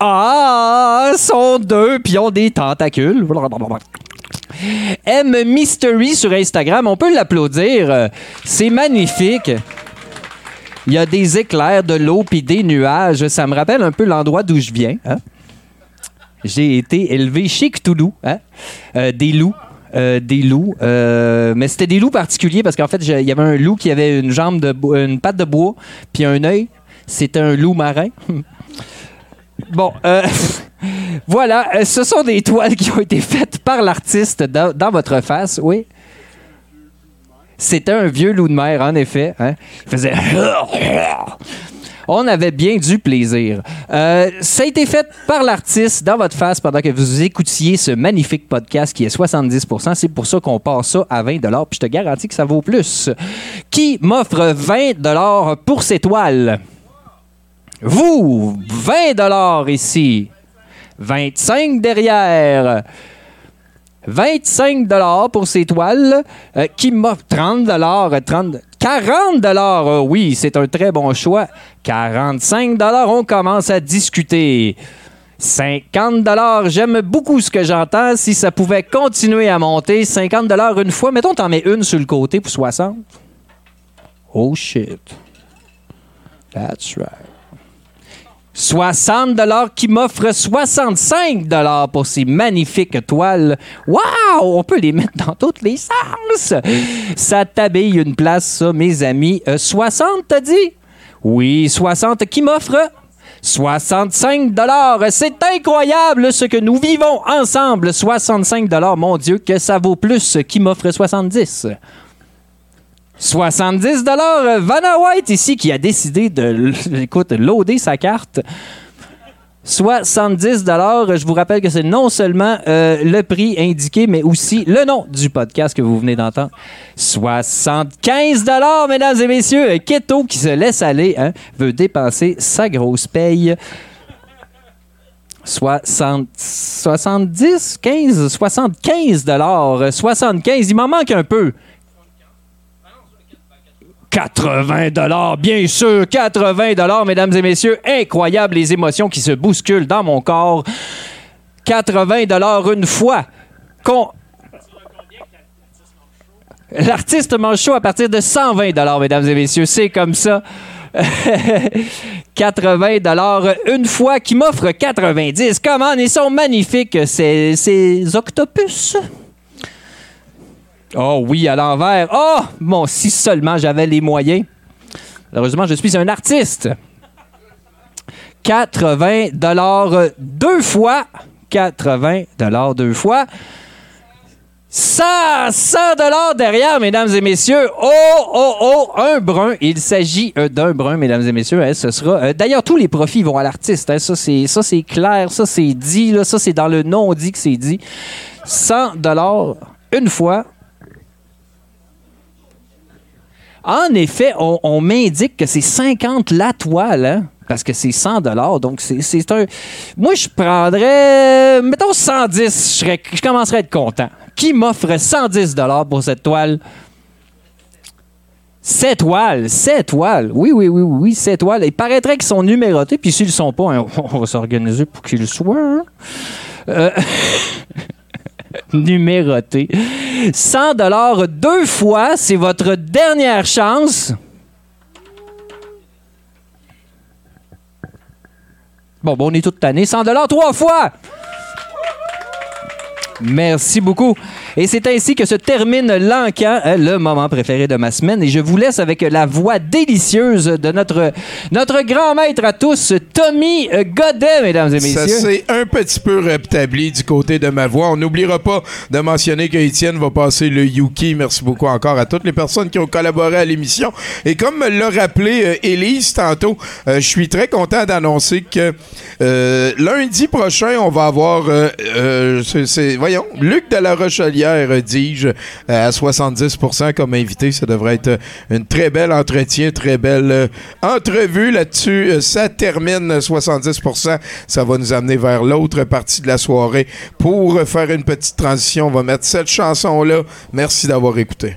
Ah, sont deux, puis ont des tentacules. M Mystery sur Instagram, on peut l'applaudir. C'est magnifique. Il y a des éclairs, de l'eau, puis des nuages. Ça me rappelle un peu l'endroit d'où je viens. hein. J'ai été élevé chez Cthulhu. hein. Euh, des loups. Euh, des loups. Euh, mais c'était des loups particuliers parce qu'en fait, il y avait un loup qui avait une jambe de une patte de bois, puis un œil. C'était un loup marin. Bon, euh, voilà, euh, ce sont des toiles qui ont été faites par l'artiste dans, votre face, oui. C'était un vieux loup de mer, en effet. hein. Il faisait. On avait bien du plaisir. Euh, ça a été fait par l'artiste dans votre face pendant que vous écoutiez ce magnifique podcast qui est 70% C'est pour ça qu'on passe ça à 20 Puis je te garantis que ça vaut plus. Qui m'offre 20 pour ces toiles? Vous, 20 dollars ici. 25 derrière. 25 dollars pour ces toiles. Euh, qui m'offre 30 dollars, 30 40 dollars. oui, c'est un très bon choix. 45 dollars, on commence à discuter. 50 dollars, j'aime beaucoup ce que j'entends. Si ça pouvait continuer à monter, 50 dollars une fois, mettons t'en mets une sur le côté pour 60. Oh shit. That's right. 60 dollars qui m'offre 65 dollars pour ces magnifiques toiles. Wow, on peut les mettre dans tous les sens. Ça t'habille une place ça mes amis. Euh, 60 t'as dit? Oui, 60 qui m'offre 65 dollars. C'est incroyable ce que nous vivons ensemble. 65 dollars, mon dieu, que ça vaut plus qui m'offre 70. 70 dollars. Vanna White ici qui a décidé de, écoute, loader sa carte. 70 dollars. Je vous rappelle que c'est non seulement euh, le prix indiqué, mais aussi le nom du podcast que vous venez d'entendre. 75 dollars, mesdames et messieurs. Keto qui se laisse aller, hein, veut dépenser sa grosse paye. 60, 70, 15, 75 dollars. 75, il m'en manque un peu. 80 dollars, bien sûr, 80 dollars, mesdames et messieurs, incroyable les émotions qui se bousculent dans mon corps. 80 dollars une fois. L'artiste mange chaud à partir de 120 dollars, mesdames et messieurs, c'est comme ça. 80 dollars une fois qui m'offre 90. Comment ils sont magnifiques ces, ces octopus? Oh oui, à l'envers. Oh, bon, si seulement j'avais les moyens. Malheureusement, je suis un artiste. 80 dollars deux fois. 80 dollars deux fois. 100, 100 dollars derrière, mesdames et messieurs. Oh, oh, oh, un brun. Il s'agit euh, d'un brun, mesdames et messieurs. hein, ce sera. euh, D'ailleurs, tous les profits vont à l'artiste. hein. Ça, c'est, ça, c'est clair. Ça, c'est dit. Ça, c'est dans le non dit que c'est dit. 100 dollars une fois. En effet, on, m'indique que c'est 50 la toile, hein, parce que c'est 100 dollars. Donc, c'est, un. Moi, je prendrais. Mettons 110. Je, je commencerais à être content. Qui m'offre 110 dollars pour cette toile? 7 toiles, 7 toiles. Oui, oui, oui, oui, 7 toiles. Il paraîtrait qu'ils sont numérotés, puis s'ils ne le sont pas, hein, on va s'organiser pour qu'ils le soient. hein. Euh, numérotés. 100 dollars deux fois, c'est votre dernière chance. Bon, bon, on est toute tannés. 100 dollars trois fois. Merci beaucoup. Et c'est ainsi que se termine l'encan, hein, le moment préféré de ma semaine. Et je vous laisse avec la voix délicieuse de notre, notre grand maître à tous, Tommy euh, Godet, mesdames et Ça messieurs. s'est un petit peu rétabli du côté de ma voix. On n'oubliera pas de mentionner que Étienne va passer le Yuki. Merci beaucoup encore à toutes les personnes qui ont collaboré à l'émission. Et comme me l'a rappelé euh, Élise tantôt, euh, je suis très content d'annoncer que euh, lundi prochain, on va avoir, euh, euh, c'est- voyons, Luc de la Rochelière, dis-je, euh, à 70% comme invité. Ça devrait être une très belle entretien, très belle euh, entrevue là-dessus. Euh, ça termine euh, 70%. Ça va nous amener vers l'autre partie de la soirée. Pour faire une petite transition, on va mettre cette chanson-là. Merci d'avoir écouté.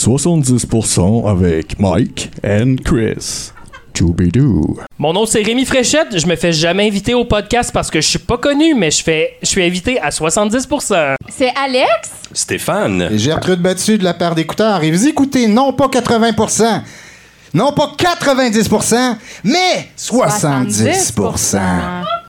70% avec Mike and Chris. Mon nom c'est Rémi Fréchette, je me fais jamais inviter au podcast parce que je suis pas connu, mais je fais je suis invité à 70%. C'est Alex? Stéphane. Et Gertrude Battu de la part d'écouteurs. Et vous écoutez non pas 80%, non pas 90%, mais 70%.